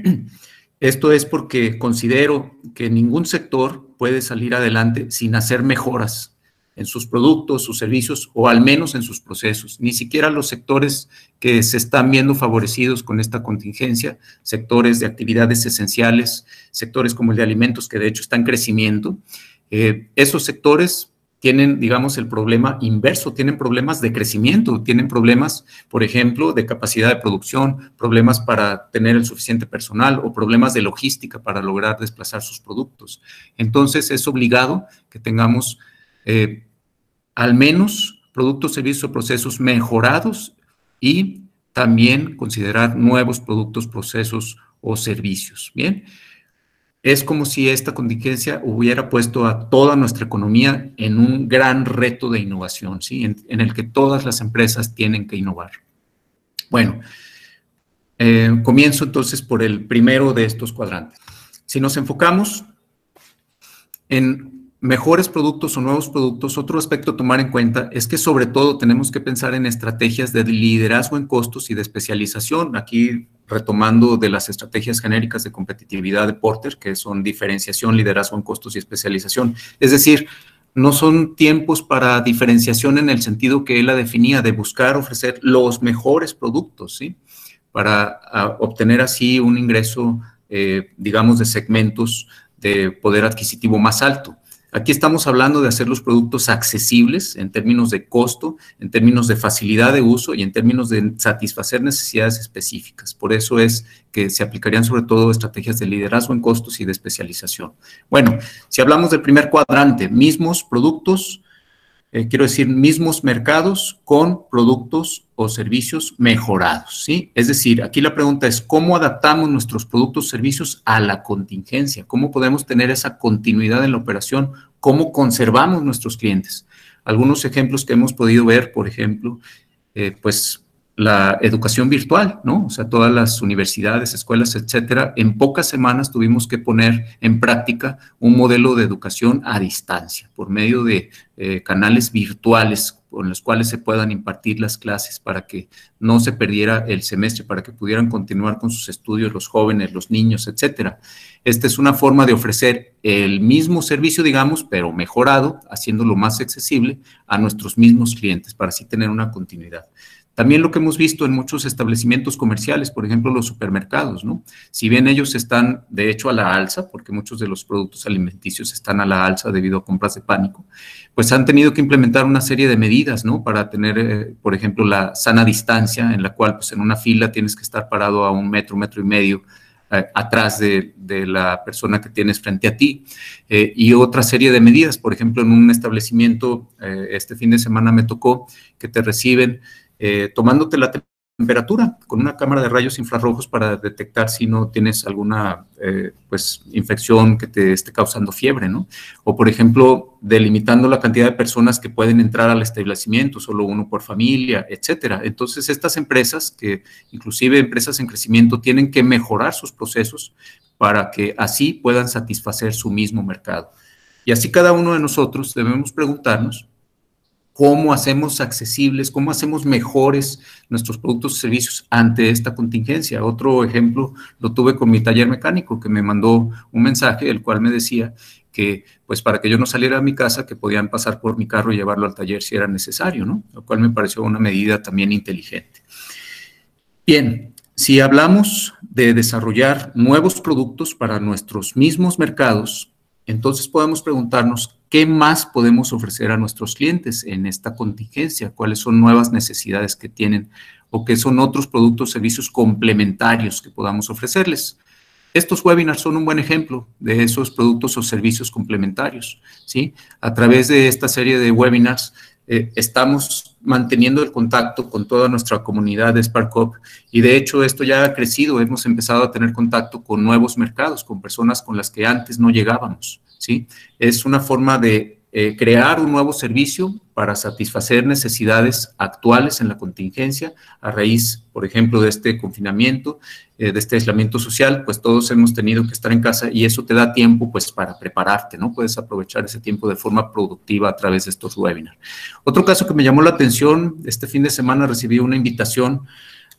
Esto es porque considero que ningún sector puede salir adelante sin hacer mejoras en sus productos, sus servicios o al menos en sus procesos. Ni siquiera los sectores que se están viendo favorecidos con esta contingencia, sectores de actividades esenciales, sectores como el de alimentos que de hecho están en crecimiento, eh, esos sectores tienen, digamos, el problema inverso, tienen problemas de crecimiento, tienen problemas, por ejemplo, de capacidad de producción, problemas para tener el suficiente personal o problemas de logística para lograr desplazar sus productos. Entonces, es obligado que tengamos eh, al menos productos, servicios o procesos mejorados y también considerar nuevos productos, procesos o servicios. Bien es como si esta contingencia hubiera puesto a toda nuestra economía en un gran reto de innovación, ¿sí? en, el que todas las empresas tienen que innovar. Bueno, eh, comienzo entonces por el primero de estos cuadrantes. Si nos enfocamos en mejores productos o nuevos productos, otro aspecto a tomar en cuenta es que sobre todo tenemos que pensar en estrategias de liderazgo en costos y de especialización. Aquí retomando de las estrategias genéricas de competitividad de Porter, que son diferenciación, liderazgo en costos y especialización. Es decir, no son tiempos para diferenciación en el sentido que él la definía, de buscar ofrecer los mejores productos, ¿sí? Para obtener así un ingreso, eh, digamos, de segmentos de poder adquisitivo más alto Aquí estamos hablando de hacer los productos accesibles en términos de costo, en términos de facilidad de uso y en términos de satisfacer necesidades específicas. Por eso es que se aplicarían sobre todo estrategias de liderazgo en costos y de especialización. Bueno, si hablamos del primer cuadrante, mismos productos, eh, quiero decir, mismos mercados con productos o servicios mejorados, ¿sí? Es decir, aquí la pregunta es, ¿cómo adaptamos nuestros productos o servicios a la contingencia? ¿Cómo podemos tener esa continuidad en la operación? ¿Cómo conservamos nuestros clientes? Algunos ejemplos que hemos podido ver, por ejemplo, eh, pues la educación virtual, ¿no? O sea, todas las universidades, escuelas, etcétera, en pocas semanas tuvimos que poner en práctica un modelo de educación a distancia por medio de eh, canales virtuales con los cuales se puedan impartir las clases para que no se perdiera el semestre, para que pudieran continuar con sus estudios los jóvenes, los niños, etcétera. Esta es una forma de ofrecer el mismo servicio, digamos, pero mejorado, haciéndolo más accesible a nuestros mismos clientes para así tener una continuidad. También lo que hemos visto en muchos establecimientos comerciales, por ejemplo, los supermercados, ¿no? Si bien ellos están, de hecho, a la alza, porque muchos de los productos alimenticios están a la alza debido a compras de pánico, pues han tenido que implementar una serie de medidas, ¿no? Para tener, eh, por ejemplo, la sana distancia, en la cual, pues, en una fila tienes que estar parado a un metro, metro y medio eh, atrás de, la persona que tienes frente a ti eh, y otra serie de medidas. Por ejemplo, en un establecimiento, este fin de semana me tocó que te reciben eh, tomándote la temperatura con una cámara de rayos infrarrojos para detectar si no tienes alguna eh, pues, infección que te esté causando fiebre, ¿no? O, por ejemplo, delimitando la cantidad de personas que pueden entrar al establecimiento, solo uno por familia, etcétera. Entonces, estas empresas, que inclusive empresas en crecimiento, tienen que mejorar sus procesos para que así puedan satisfacer su mismo mercado. Y así cada uno de nosotros debemos preguntarnos cómo hacemos accesibles, cómo hacemos mejores nuestros productos y servicios ante esta contingencia. Otro ejemplo lo tuve con mi taller mecánico que me mandó un mensaje el cual me decía que pues para que yo no saliera a mi casa que podían pasar por mi carro y llevarlo al taller si era necesario, ¿no? Lo cual me pareció una medida también inteligente. Bien, si hablamos de desarrollar nuevos productos para nuestros mismos mercados, entonces podemos preguntarnos ¿Qué más podemos ofrecer a nuestros clientes en esta contingencia? ¿Cuáles son nuevas necesidades que tienen o qué son otros productos o servicios complementarios que podamos ofrecerles? Estos webinars son un buen ejemplo de esos productos o servicios complementarios. ¿sí? A través de esta serie de webinars eh, estamos manteniendo el contacto con toda nuestra comunidad de SparkUp y de hecho esto ya ha crecido. Hemos empezado a tener contacto con nuevos mercados, con personas con las que antes no llegábamos. ¿Sí? Es una forma de eh, crear un nuevo servicio para satisfacer necesidades actuales en la contingencia a raíz, por ejemplo, de este confinamiento, eh, de este aislamiento social, pues todos hemos tenido que estar en casa y eso te da tiempo pues para prepararte, ¿no? Puedes aprovechar ese tiempo de forma productiva a través de estos webinars. Otro caso que me llamó la atención, este fin de semana recibí una invitación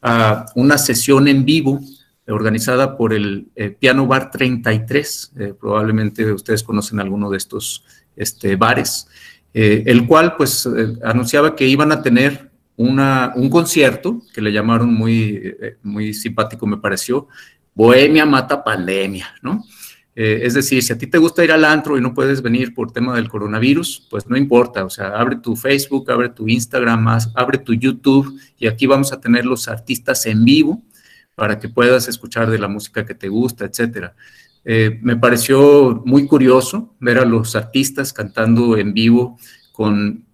a una sesión en vivo organizada por el eh, Piano Bar 33. Eh, probablemente ustedes conocen alguno de estos este, bares, eh, el cual pues anunciaba que iban a tener una, un concierto que le llamaron muy, muy simpático, me pareció, Bohemia mata pandemia, ¿no? es decir, si a ti te gusta ir al antro y no puedes venir por tema del coronavirus, pues no importa, o sea, abre tu Facebook, abre tu Instagram, abre tu YouTube y aquí vamos a tener los artistas en vivo para que puedas escuchar de la música que te gusta, etcétera. Eh, me pareció muy curioso ver a los artistas cantando en vivo con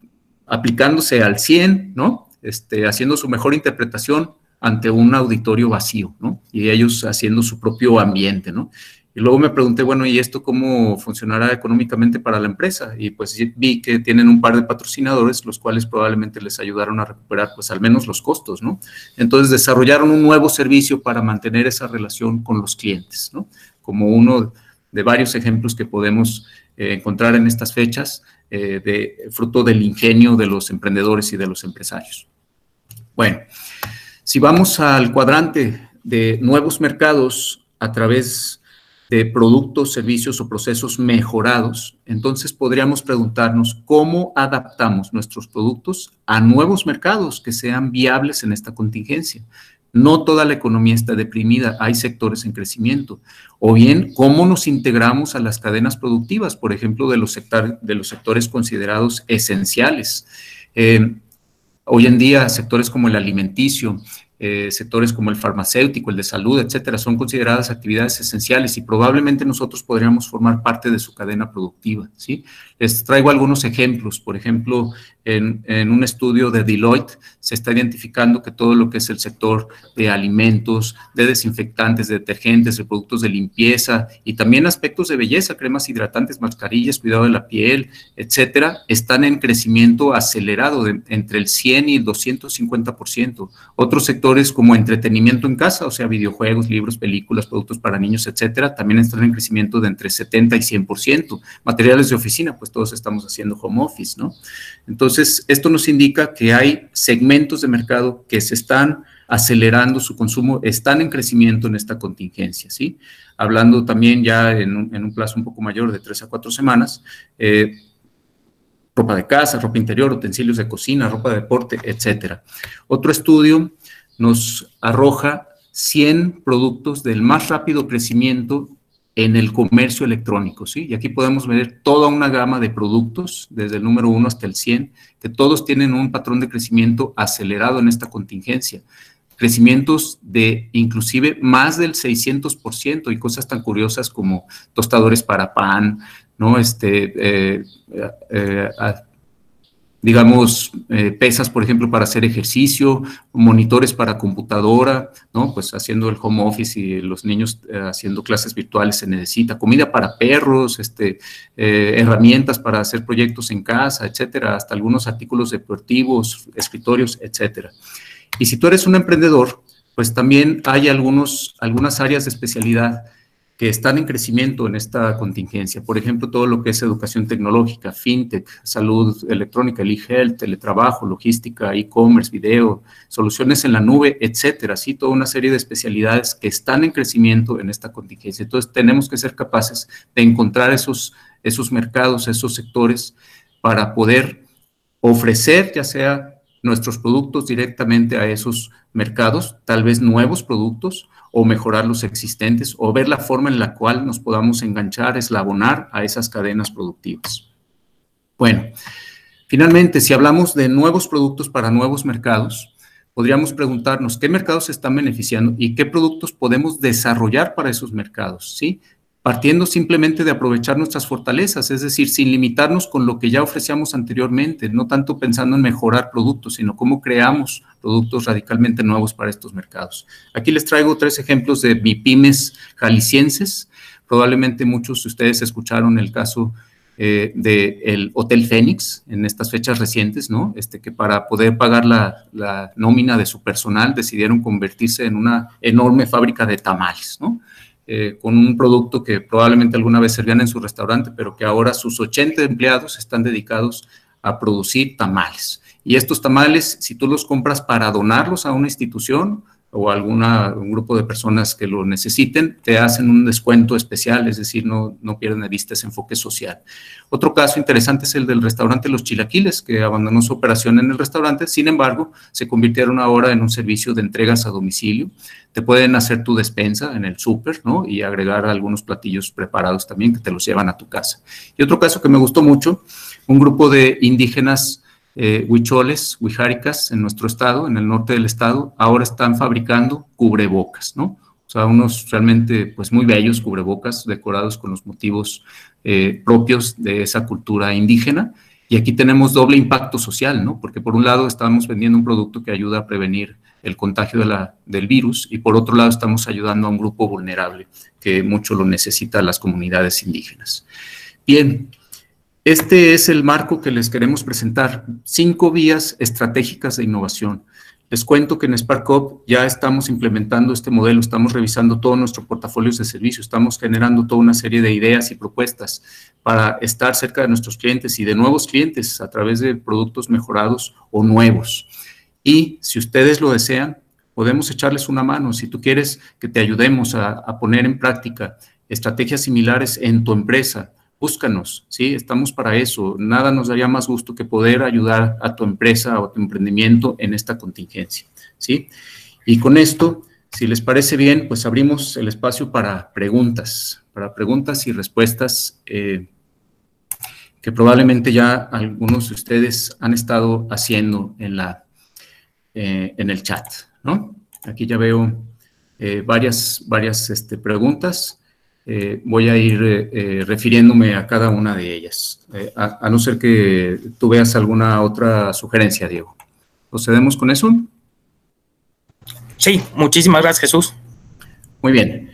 aplicándose al 100, ¿no? Este, haciendo su mejor interpretación ante un auditorio vacío, ¿no? Y ellos haciendo su propio ambiente, ¿no? Y luego me pregunté, bueno, ¿y esto cómo funcionará económicamente para la empresa? Y pues vi que tienen un par de patrocinadores, los cuales probablemente les ayudaron a recuperar, pues al menos los costos, ¿no? Entonces desarrollaron un nuevo servicio para mantener esa relación con los clientes, ¿no? Como uno de varios ejemplos que podemos eh, encontrar en estas fechas, eh, de fruto del ingenio de los emprendedores y de los empresarios. Bueno, si vamos al cuadrante de nuevos mercados a través de productos, servicios o procesos mejorados, entonces podríamos preguntarnos cómo adaptamos nuestros productos a nuevos mercados que sean viables en esta contingencia. no toda la economía está deprimida, hay sectores en crecimiento. O bien, cómo nos integramos a las cadenas productivas, por ejemplo, de los, sectores considerados esenciales. Eh, hoy en día, sectores como el alimenticio, eh, sectores como el farmacéutico, el de salud, etcétera, son consideradas actividades esenciales y probablemente nosotros podríamos formar parte de su cadena productiva. ¿sí? Les traigo algunos ejemplos. Por ejemplo, en, un estudio de Deloitte se está identificando que todo lo que es el sector de alimentos, de desinfectantes, de detergentes, de productos de limpieza y también aspectos de belleza, cremas hidratantes, mascarillas, cuidado de la piel, etcétera, están en crecimiento acelerado entre el 100 y el 250%. Otros sectores como entretenimiento en casa, o sea, videojuegos, libros, películas, productos para niños, etcétera, también están en crecimiento de entre 70 y 100%. Materiales de oficina, pues todos estamos haciendo home office, ¿no? Entonces, esto nos indica que hay segmentos de mercado que se están acelerando su consumo, están en crecimiento en esta contingencia, ¿sí? Hablando también ya en un, plazo un poco mayor de tres a cuatro semanas, eh, ropa de casa, ropa interior, utensilios de cocina, ropa de deporte, etcétera. Otro estudio nos arroja 100 productos del más rápido crecimiento en el comercio electrónico, ¿sí? Y aquí podemos ver toda una gama de productos, desde el número 1 hasta el 100, que todos tienen un patrón de crecimiento acelerado en esta contingencia. Crecimientos de inclusive más del 600% y cosas tan curiosas como tostadores para pan, ¿no? Este, eh, eh, digamos, eh, pesas, por ejemplo, para hacer ejercicio, monitores para computadora, ¿no? Pues haciendo el home office y los niños eh, haciendo clases virtuales se necesita, comida para perros, este, eh, herramientas para hacer proyectos en casa, etcétera, hasta algunos artículos deportivos, escritorios, etcétera. Y si tú eres un emprendedor, pues también hay algunos, algunas áreas de especialidad que están en crecimiento en esta contingencia. Por ejemplo, todo lo que es educación tecnológica, fintech, salud electrónica, e-health, teletrabajo, logística, e-commerce, video, soluciones en la nube, etcétera. Sí, toda una serie de especialidades que están en crecimiento en esta contingencia. Entonces, tenemos que ser capaces de encontrar esos, esos mercados, esos sectores para poder ofrecer, ya sea nuestros productos directamente a esos mercados, tal vez nuevos productos, o mejorar los existentes o ver la forma en la cual nos podamos enganchar, eslabonar a esas cadenas productivas. Bueno, finalmente, si hablamos de nuevos productos para nuevos mercados, podríamos preguntarnos qué mercados se están beneficiando y qué productos podemos desarrollar para esos mercados, ¿sí? Partiendo simplemente de aprovechar nuestras fortalezas, es decir, sin limitarnos con lo que ya ofrecíamos anteriormente, no tanto pensando en mejorar productos, sino cómo creamos productos radicalmente nuevos para estos mercados. Aquí les traigo tres ejemplos de bipymes jaliscienses. Probablemente muchos de ustedes escucharon el caso eh, del Hotel Fénix en estas fechas recientes, ¿no? Este, que para poder pagar la, la nómina de su personal decidieron convertirse en una enorme fábrica de tamales, ¿no? Eh, con un producto que probablemente alguna vez servían en su restaurante, pero que ahora sus 80 empleados están dedicados a producir tamales. Y estos tamales, si tú los compras para donarlos a una institución o alguna, un grupo de personas que lo necesiten, te hacen un descuento especial, es decir, no, no pierden de vista ese enfoque social. Otro caso interesante es el del restaurante Los Chilaquiles, que abandonó su operación en el restaurante, sin embargo, se convirtieron ahora en un servicio de entregas a domicilio. Te pueden hacer tu despensa en el súper, ¿no? Y agregar algunos platillos preparados también que te los llevan a tu casa. Y otro caso que me gustó mucho, un grupo de indígenas eh, huicholes, huijáricas en nuestro estado, en el norte del estado, ahora están fabricando cubrebocas, ¿no? O sea, unos realmente pues muy bellos cubrebocas decorados con los motivos eh, propios de esa cultura indígena. Y aquí tenemos doble impacto social, ¿no? Porque por un lado estamos vendiendo un producto que ayuda a prevenir el contagio del virus y por otro lado estamos ayudando a un grupo vulnerable que mucho lo necesita las comunidades indígenas. Bien, este es el marco que les queremos presentar, cinco vías estratégicas de innovación. Les cuento que en SparkUp ya estamos implementando este modelo, estamos revisando todo nuestro portafolio de servicios, estamos generando toda una serie de ideas y propuestas para estar cerca de nuestros clientes y de nuevos clientes a través de productos mejorados o nuevos. Y si ustedes lo desean, podemos echarles una mano. Si tú quieres que te ayudemos a, poner en práctica estrategias similares en tu empresa, búscanos, ¿sí? Estamos para eso. Nada nos daría más gusto que poder ayudar a tu empresa o a tu emprendimiento en esta contingencia, ¿sí? Y con esto, si les parece bien, pues abrimos el espacio para preguntas, para preguntas y respuestas eh, que probablemente ya algunos de ustedes han estado haciendo en, la, eh, en el chat, ¿no? Aquí ya veo eh, varias, varias este, preguntas. Voy a ir refiriéndome a cada una de ellas, a, no ser que tú veas alguna otra sugerencia, Diego. ¿Procedemos con eso? Sí, muchísimas gracias, Jesús. Muy bien.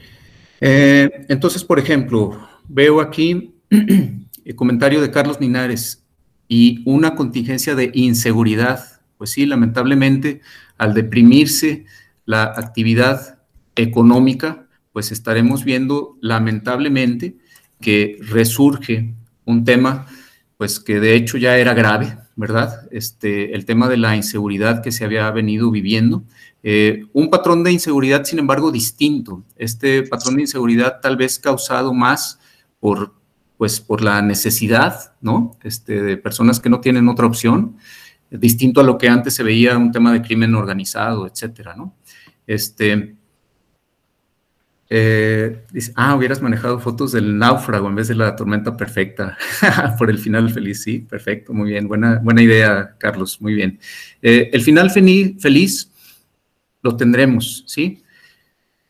Eh, entonces, por ejemplo, veo aquí *clears throat* el comentario de Carlos Linares y una contingencia de inseguridad. Pues sí, lamentablemente, al deprimirse la actividad económica, pues estaremos viendo lamentablemente que resurge un tema, pues que de hecho ya era grave, ¿verdad? Este, el tema de la inseguridad que se había venido viviendo eh, un patrón de inseguridad, sin embargo, distinto. Este patrón de inseguridad tal vez causado más por, pues, por la necesidad, ¿no? Este, de personas que no tienen otra opción, distinto a lo que antes se veía un tema de crimen organizado, etcétera, ¿no? Este, eh, dice, ah, hubieras manejado fotos del náufrago en vez de la tormenta perfecta *laughs* por el final feliz. Sí, perfecto, muy bien. Buena, buena idea, Carlos, muy bien. Eh, el final feliz lo tendremos, ¿sí?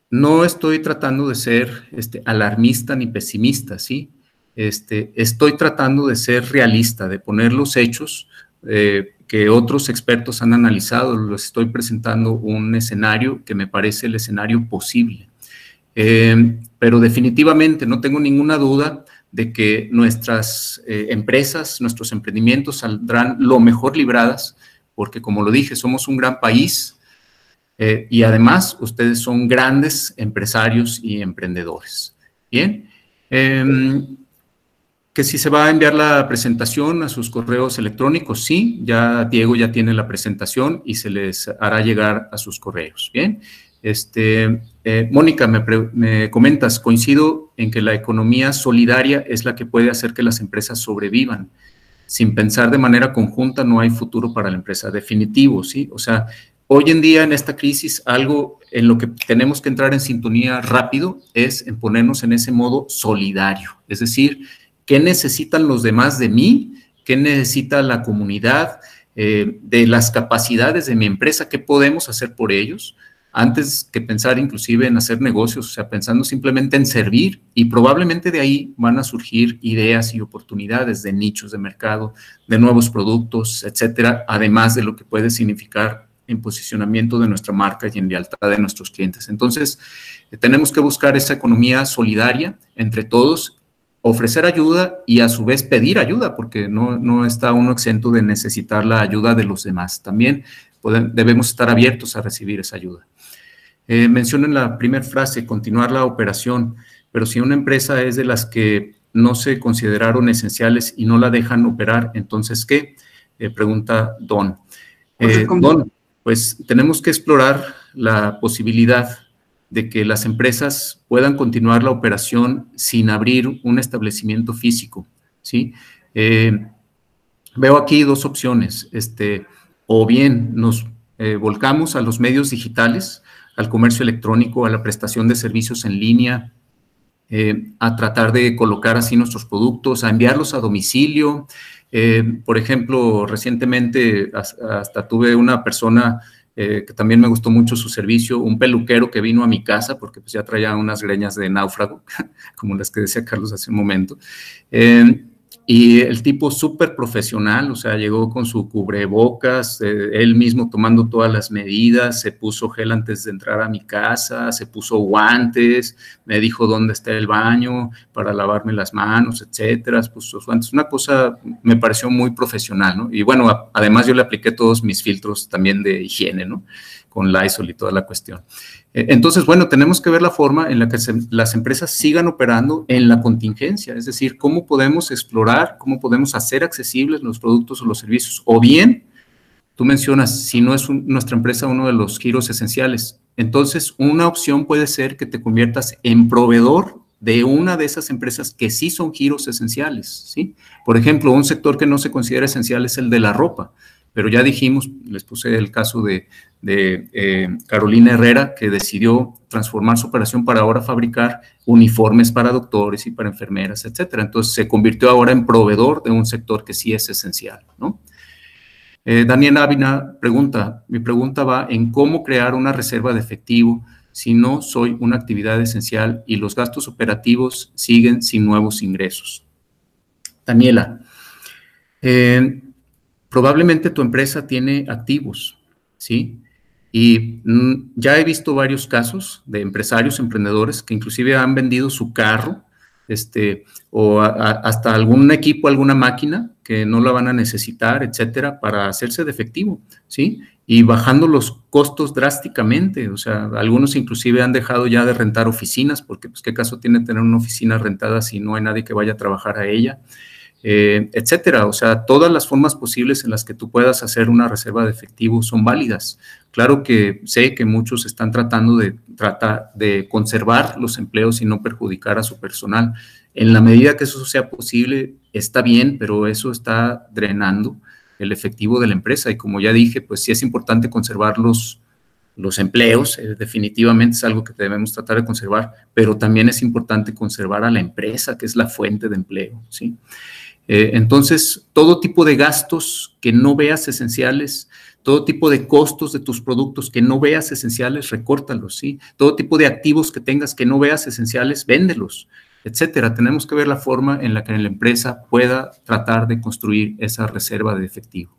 No estoy tratando de ser este, alarmista ni pesimista, ¿sí? Este, estoy tratando de ser realista, de poner los hechos eh, que otros expertos han analizado. Les estoy presentando un escenario que me parece el escenario posible. Eh, pero definitivamente no tengo ninguna duda de que nuestras eh, empresas, nuestros emprendimientos saldrán lo mejor libradas, porque como lo dije, somos un gran país, eh, y además, ustedes son grandes empresarios y emprendedores. Bien. Em, que si se va a enviar la presentación a sus correos electrónicos, sí, ya Diego ya tiene la presentación y se les hará llegar a sus correos. Bien. Este, eh, Mónica, me, me, comentas, coincido en que la economía solidaria es la que puede hacer que las empresas sobrevivan. Sin pensar de manera conjunta no hay futuro para la empresa, definitivo, ¿sí? O sea, Hoy en día en esta crisis algo en lo que tenemos que entrar en sintonía rápido es en ponernos en ese modo solidario, es decir, ¿qué necesitan los demás de mí? ¿Qué necesita la comunidad? Eh, de las capacidades de mi empresa, ¿qué podemos hacer por ellos? Antes que pensar inclusive en hacer negocios, o sea, pensando simplemente en servir y probablemente de ahí van a surgir ideas y oportunidades de nichos de mercado, de nuevos productos, etcétera, además de lo que puede significar en posicionamiento de nuestra marca y en lealtad de nuestros clientes. Entonces, eh, tenemos que buscar esa economía solidaria entre todos, ofrecer ayuda y a su vez pedir ayuda, porque no, no está uno exento de necesitar la ayuda de los demás. También debemos estar abiertos a recibir esa ayuda. Eh, menciono en la primera frase, continuar la operación, pero si una empresa es de las que no se consideraron esenciales y no la dejan operar, entonces, ¿qué? Eh, pregunta Don. Eh, Don, pues tenemos que explorar la posibilidad de que las empresas puedan continuar la operación sin abrir un establecimiento físico, ¿sí? Eh, veo aquí dos opciones, este, o bien nos eh, volcamos a los medios digitales, al comercio electrónico, a la prestación de servicios en línea, eh, a tratar de colocar así nuestros productos, a enviarlos a domicilio, eh, por ejemplo, recientemente hasta, tuve una persona que también me gustó mucho su servicio, un peluquero que vino a mi casa porque pues ya traía unas greñas de náufrago, *laughs* como las que decía Carlos hace un momento. Y el tipo súper profesional, o sea, llegó con su cubrebocas, eh, él mismo tomando todas las medidas, se puso gel antes de entrar a mi casa, se puso guantes, me dijo dónde está el baño para lavarme las manos, etcétera, puso guantes. Una cosa me pareció muy profesional, ¿no? Y bueno, además yo le apliqué todos mis filtros también de higiene, ¿no? Con Lysol y toda la cuestión. Eh, entonces, bueno, tenemos que ver la forma en la que las empresas sigan operando en la contingencia, es decir, cómo podemos explorar, cómo podemos hacer accesibles los productos o los servicios, o bien, tú mencionas, si no es nuestra empresa uno de los giros esenciales, entonces una opción puede ser que te conviertas en proveedor de una de esas empresas que sí son giros esenciales, ¿sí? Por ejemplo, un sector que no se considera esencial es el de la ropa Pero ya dijimos, les puse el caso de, eh, Carolina Herrera, que decidió transformar su operación para ahora fabricar uniformes para doctores y para enfermeras, etcétera. Entonces se convirtió ahora en proveedor de un sector que sí es esencial, ¿no? Eh, Daniel Ávila pregunta, mi pregunta va en cómo crear una reserva de efectivo si no soy una actividad esencial y los gastos operativos siguen sin nuevos ingresos. Daniela, eh, probablemente tu empresa tiene activos, ¿sí? Y mm, ya he visto varios casos de empresarios, emprendedores que inclusive han vendido su carro, este, o hasta algún equipo, alguna máquina que no la van a necesitar, etcétera, para hacerse de efectivo, ¿sí? Y bajando los costos drásticamente, o sea, algunos inclusive han dejado ya de rentar oficinas, porque pues qué caso tiene tener una oficina rentada si no hay nadie que vaya a trabajar a ella. Eh, etcétera. O sea, todas las formas posibles en las que tú puedas hacer una reserva de efectivo son válidas. Claro que sé que muchos están tratando de, conservar los empleos y no perjudicar a su personal. En la medida que eso sea posible, está bien, pero eso está drenando el efectivo de la empresa. Y como ya dije, pues sí es importante conservar los, los empleos, eh, definitivamente es algo que debemos tratar de conservar, pero también es importante conservar a la empresa, que es la fuente de empleo, ¿sí? Eh, entonces, todo tipo de gastos que no veas esenciales, todo tipo de costos de tus productos que no veas esenciales, recórtalos, ¿sí? Todo tipo de activos que tengas que no veas esenciales, véndelos, etcétera. Tenemos que ver la forma en la que la empresa pueda tratar de construir esa reserva de efectivo.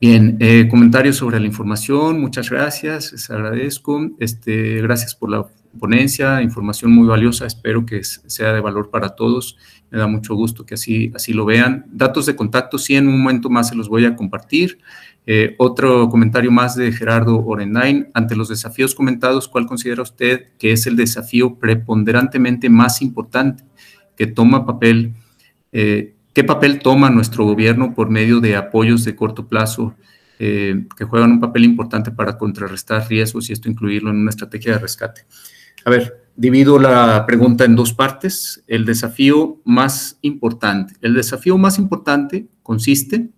Bien, eh, comentarios sobre la información, muchas gracias, les agradezco. Este, gracias por la ponencia, información muy valiosa, espero que sea de valor para todos. Me da mucho gusto que así, así lo vean. Datos de contacto, sí, en un momento más se los voy a compartir. Eh, otro comentario más de Gerardo Orendain. Ante los desafíos comentados, ¿cuál considera usted que es el desafío preponderantemente más importante que toma papel? Eh, ¿Qué papel toma nuestro gobierno por medio de apoyos de corto plazo eh, que juegan un papel importante para contrarrestar riesgos y esto incluirlo en una estrategia de rescate? A ver, divido la pregunta en dos partes. El desafío más importante. El desafío más importante consiste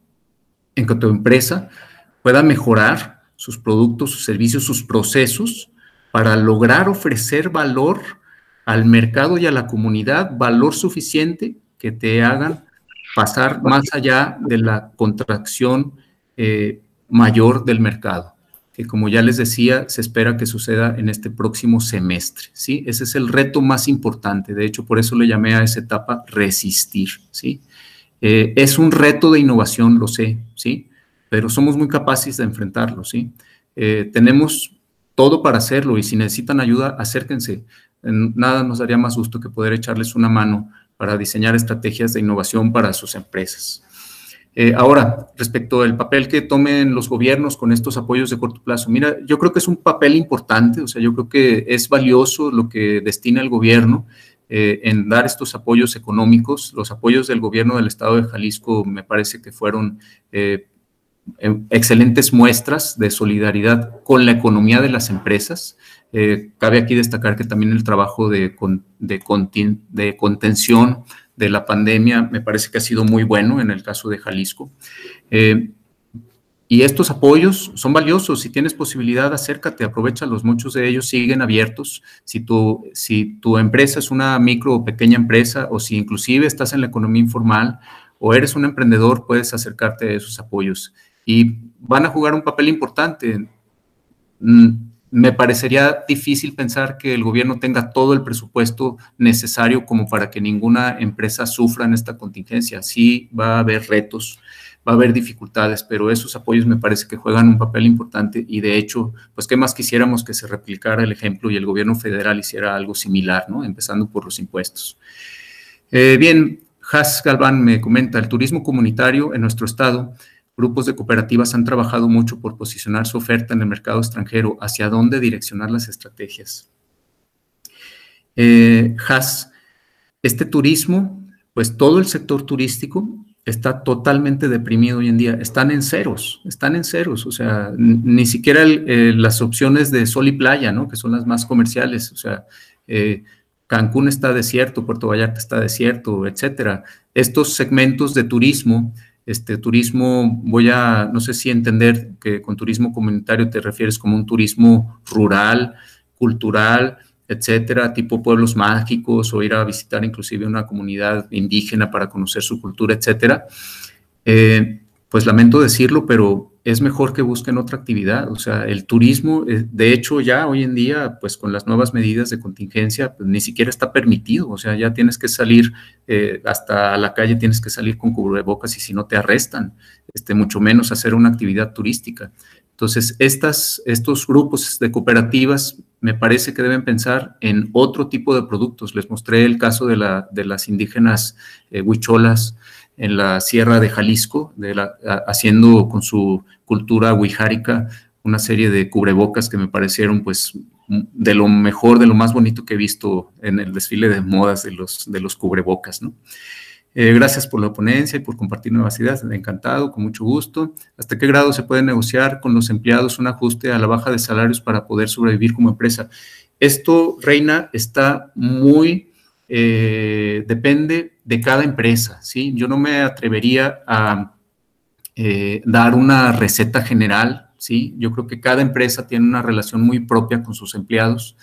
en que tu empresa pueda mejorar sus productos, sus servicios, sus procesos para lograr ofrecer valor al mercado y a la comunidad, valor suficiente que te hagan pasar más allá de la contracción eh, mayor del mercado que como ya les decía, se espera que suceda en este próximo semestre, ¿sí? Ese es el reto más importante, de hecho, por eso le llamé a esa etapa resistir, ¿sí? Eh, es un reto de innovación, lo sé, ¿sí? Pero somos muy capaces de enfrentarlo, ¿sí? Eh, tenemos todo para hacerlo y si necesitan ayuda, acérquense. Nada nos daría más gusto que poder echarles una mano para diseñar estrategias de innovación para sus empresas. Eh, ahora, respecto al papel que tomen los gobiernos con estos apoyos de corto plazo, mira, yo creo que es un papel importante, o sea, yo creo que es valioso lo que destina el gobierno eh, en dar estos apoyos económicos. Los apoyos del gobierno del estado de Jalisco me parece que fueron eh, em, excelentes muestras de solidaridad con la economía de las empresas. cabe aquí destacar que también el trabajo de, de, de contención de la pandemia me parece que ha sido muy bueno en el caso de Jalisco. Eh, y estos apoyos son valiosos. Si tienes posibilidad, acércate, aprovechalos. Muchos de ellos siguen abiertos. Si tu, si tu empresa es una micro o pequeña empresa, o si inclusive estás en la economía informal o eres un emprendedor, puedes acercarte a esos apoyos. Y van a jugar un papel importante. Mm, me parecería difícil pensar que el gobierno tenga todo el presupuesto necesario como para que ninguna empresa sufra en esta contingencia. Sí va a haber retos, va a haber dificultades, pero esos apoyos me parece que juegan un papel importante y de hecho, pues qué más quisiéramos que se replicara el ejemplo y el gobierno federal hiciera algo similar, ¿no? Empezando por los impuestos. Eh, bien, Has Galván me comenta, el turismo comunitario en nuestro estado Grupos de cooperativas han trabajado mucho por posicionar su oferta en el mercado extranjero, hacia dónde direccionar las estrategias. Eh, este turismo, pues todo el sector turístico está totalmente deprimido hoy en día. Están en ceros, están en ceros. O sea, ni siquiera eh, las opciones de sol y playa, ¿no? Que son las más comerciales. O sea, eh, Cancún está desierto, Puerto Vallarta está desierto, etcétera. Estos segmentos de turismo Este turismo, voy a, no sé si entender que con turismo comunitario te refieres como un turismo rural, cultural, etcétera, tipo pueblos mágicos o ir a visitar inclusive una comunidad indígena para conocer su cultura, etcétera. Eh, pues lamento decirlo, pero es mejor que busquen otra actividad. O sea, el turismo, eh, de hecho, ya hoy en día, pues con las nuevas medidas de contingencia, pues, ni siquiera está permitido. O sea, ya tienes que salir eh, hasta la calle, tienes que salir con cubrebocas y si no te arrestan, este, mucho menos hacer una actividad turística. Entonces, estas, estos grupos de cooperativas me parece que deben pensar en otro tipo de productos. Les mostré el caso de, la, de las indígenas eh, huicholas en la sierra de Jalisco, haciendo con su cultura huijárica una serie de cubrebocas que me parecieron pues de lo mejor, de lo más bonito que he visto en el desfile de modas de los, de los cubrebocas, ¿no? Eh, gracias por la ponencia y por compartir nuevas ideas. Encantado, con mucho gusto. ¿Hasta qué grado se puede negociar con los empleados un ajuste a la baja de salarios para poder sobrevivir como empresa? Esto, Reina, está muy, eh, depende de cada empresa, ¿sí? Yo no me atrevería a eh, dar una receta general, ¿sí? Yo creo que cada empresa tiene una relación muy propia con sus empleados.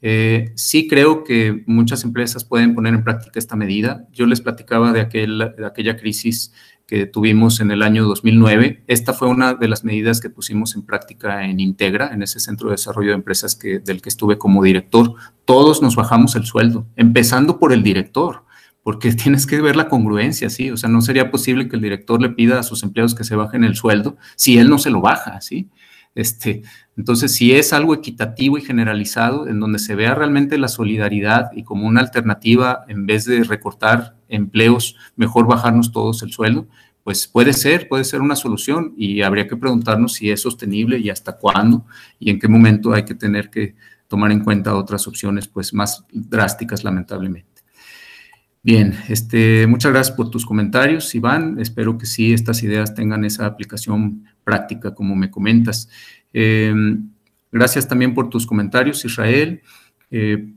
Eh, sí creo que muchas empresas pueden poner en práctica esta medida. Yo les platicaba de, aquel, de aquella crisis que tuvimos en el año 2009. Esta fue una de las medidas que pusimos en práctica en Integra, en ese centro de desarrollo de empresas que, del que estuve como director. Todos nos bajamos el sueldo, empezando por el director porque *laughs* tienes que ver la congruencia, ¿sí? O sea, no sería posible que el director le pida a sus empleados que se bajen el sueldo si él no se lo baja, ¿sí? Este, entonces, si es algo equitativo y generalizado, en donde se vea realmente la solidaridad y como una alternativa, en vez de recortar empleos, mejor bajarnos todos el sueldo, pues puede ser, puede ser una solución y habría que preguntarnos si es sostenible y hasta cuándo y en qué momento hay que tener que tomar en cuenta otras opciones, pues más drásticas, lamentablemente. Bien, este, muchas gracias por tus comentarios, Iván. Espero que sí estas ideas tengan esa aplicación práctica, como me comentas. Em, gracias también por tus comentarios, Israel. Eh,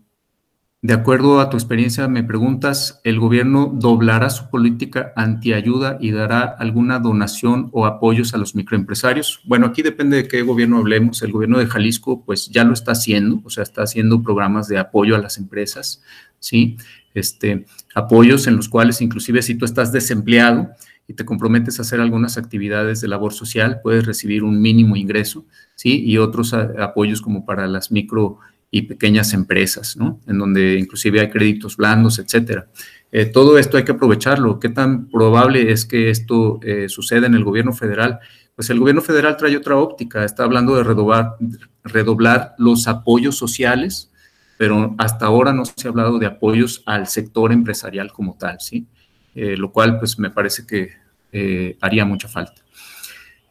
de acuerdo a tu experiencia, me preguntas, ¿el gobierno doblará su política antiayuda y dará alguna donación o apoyos a los microempresarios? Bueno, aquí depende de qué gobierno hablemos. El gobierno de Jalisco, pues ya lo está haciendo, o sea, está haciendo programas de apoyo a las empresas, ¿sí? este, apoyos en los cuales inclusive si tú estás desempleado y te comprometes a hacer algunas actividades de labor social, puedes recibir un mínimo ingreso, ¿sí? Y otros apoyos como para las micro y pequeñas empresas, ¿no? En donde inclusive hay créditos blandos, etcétera. Eh, todo esto hay que aprovecharlo. ¿Qué tan probable es que esto eh, suceda en el gobierno federal? Pues el gobierno federal trae otra óptica, está hablando de redoblar, redoblar los apoyos sociales pero hasta ahora no se ha hablado de apoyos al sector empresarial como tal, ¿sí? Eh, lo cual pues me parece que eh, haría mucha falta.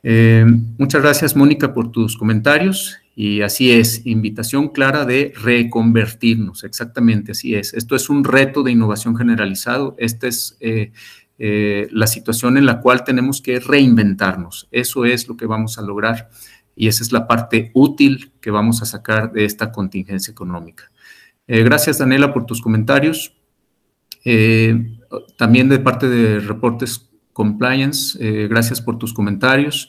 Eh, muchas gracias, Mónica, por tus comentarios. Y así es, invitación clara de reconvertirnos, exactamente así es. Esto es un reto de innovación generalizado. Esta es la situación en la cual tenemos que reinventarnos. Eso es lo que vamos a lograr y esa es la parte útil que vamos a sacar de esta contingencia económica. Gracias, Daniela, por tus comentarios. Eh, también de parte de Reportes Compliance, eh, gracias por tus comentarios.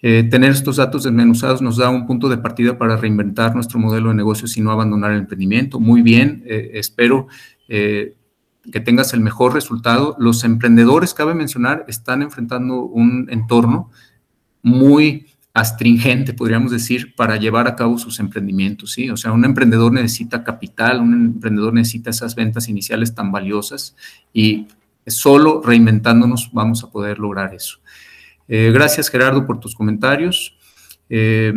tener estos datos desmenuzados nos da un punto de partida para reinventar nuestro modelo de negocios y no abandonar el emprendimiento. Muy bien, espero que tengas el mejor resultado. Los emprendedores, cabe mencionar, están enfrentando un entorno muy astringente, podríamos decir, para llevar a cabo sus emprendimientos, ¿sí? O sea, un emprendedor necesita capital, un emprendedor necesita esas ventas iniciales tan valiosas y solo reinventándonos vamos a poder lograr eso. Eh, gracias, Gerardo, por tus comentarios. Eh,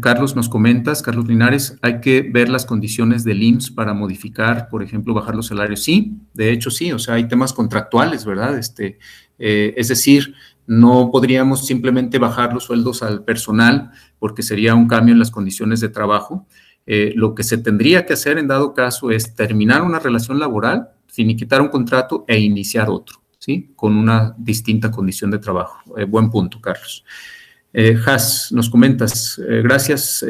Carlos, nos comentas, Carlos Linares, hay que ver las condiciones del IMSS para modificar, por ejemplo, bajar los salarios. Sí, de hecho sí, o sea, hay temas contractuales, ¿verdad? Este, eh, es decir, no podríamos simplemente bajar los sueldos al personal porque sería un cambio en las condiciones de trabajo. Eh, lo que se tendría que hacer en dado caso es terminar una relación laboral, finiquitar un contrato e iniciar otro, ¿sí? Con una distinta condición de trabajo. Eh, buen punto, Carlos. Eh, Has, nos comentas, gracias.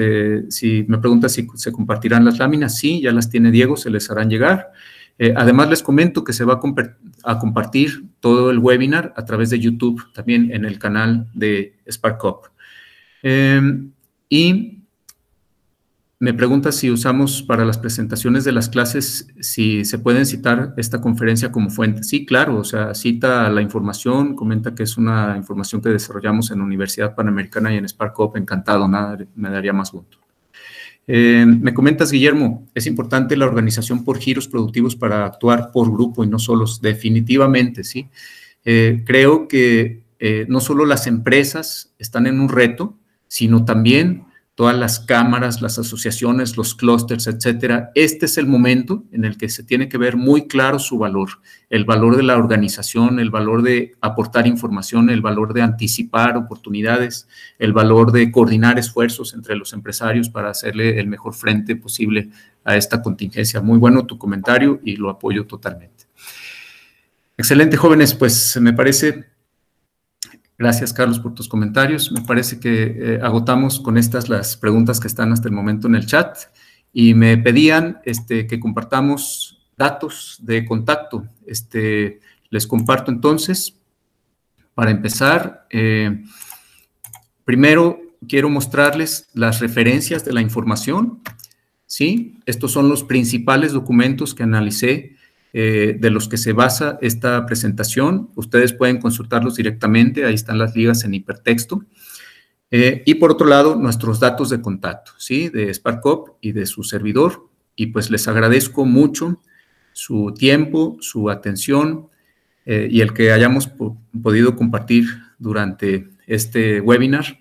si me preguntas si se compartirán las láminas, sí, ya las tiene Diego, se les harán llegar. Eh, además, les comento que se va a, compartir todo el webinar a través de YouTube, también en el canal de SparkUp. Em, y me pregunta si usamos para las presentaciones de las clases, si se pueden citar esta conferencia como fuente. Sí, claro, o sea, cita la información, comenta que es una información que desarrollamos en la Universidad Panamericana y en SparkUp, encantado, nada me daría más gusto. Eh, me comentas, Guillermo, es importante la organización por giros productivos para actuar por grupo y no solos, definitivamente, sí. Eh, creo que eh, no solo las empresas están en un reto, sino también todas las cámaras, las asociaciones, los clústeres, etcétera. Este es el momento en el que se tiene que ver muy claro su valor, el valor de la organización, el valor de aportar información, el valor de anticipar oportunidades, el valor de coordinar esfuerzos entre los empresarios para hacerle el mejor frente posible a esta contingencia. Muy bueno tu comentario y lo apoyo totalmente. Excelente, jóvenes, pues me parece Gracias, Carlos, por tus comentarios. Me parece que eh, agotamos con estas las preguntas que están hasta el momento en el chat y me pedían este, que compartamos datos de contacto. Este, les comparto entonces, para empezar, eh, primero quiero mostrarles las referencias de la información. ¿sí? Estos son los principales documentos que analicé eh, de los que se basa esta presentación. Ustedes pueden consultarlos directamente, ahí están las ligas en hipertexto. Eh, y por otro lado, nuestros datos de contacto, ¿sí? De SparkUp y de su servidor. Y pues les agradezco mucho su tiempo, su atención eh, y el que hayamos podido compartir durante este webinar,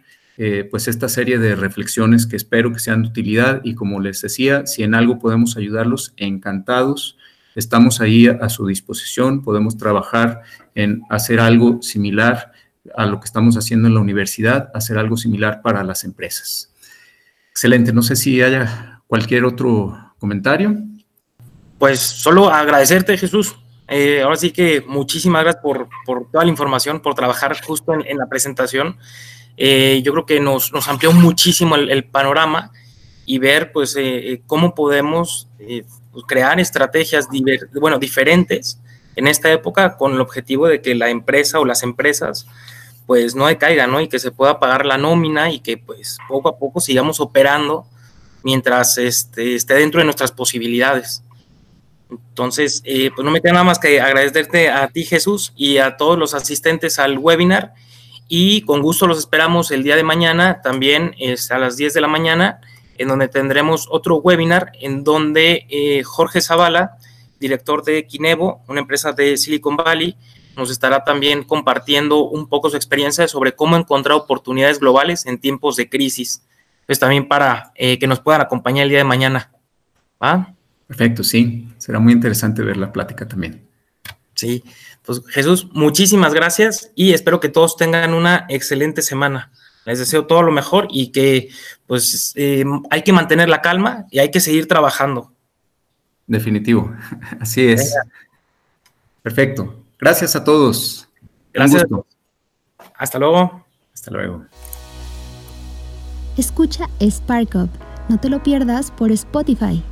pues esta serie de reflexiones que espero que sean de utilidad y como les decía, si en algo podemos ayudarlos, encantados Estamos ahí a su disposición, podemos trabajar en hacer algo similar a lo que estamos haciendo en la universidad, hacer algo similar para las empresas. Excelente, no sé si haya cualquier otro comentario. Pues solo agradecerte, Jesús. Eh, ahora sí que muchísimas gracias por, toda la información, por trabajar justo en, la presentación. Eh, yo creo que nos, amplió muchísimo el, panorama y ver pues eh, cómo podemos pues, crear estrategias bueno, diferentes en esta época con el objetivo de que la empresa o las empresas pues no decaigan, ¿no? Y que se pueda pagar la nómina y que pues poco a poco sigamos operando mientras este, esté dentro de nuestras posibilidades. Entonces, eh, pues no me queda nada más que agradecerte a ti, Jesús, y a todos los asistentes al webinar. Y con gusto los esperamos el día de mañana, también es a las 10 de la mañana, en donde tendremos otro webinar en donde eh, Jorge Zavala, director de Kinevo, una empresa de Silicon Valley, nos estará también compartiendo un poco su experiencia sobre cómo encontrar oportunidades globales en tiempos de crisis. Pues también para eh, que nos puedan acompañar el día de mañana. Perfecto, sí. Será muy interesante ver la plática también. Sí, pues Jesús, muchísimas gracias y espero que todos tengan una excelente semana. Les deseo todo lo mejor y que pues eh, hay que mantener la calma y hay que seguir trabajando. Definitivo, *laughs* así es. Perfecto. Gracias a todos. Gracias. Hasta luego. Hasta luego. Escucha Spark Up. No te lo pierdas por Spotify.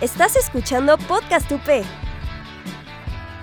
Estás escuchando Podcast UP.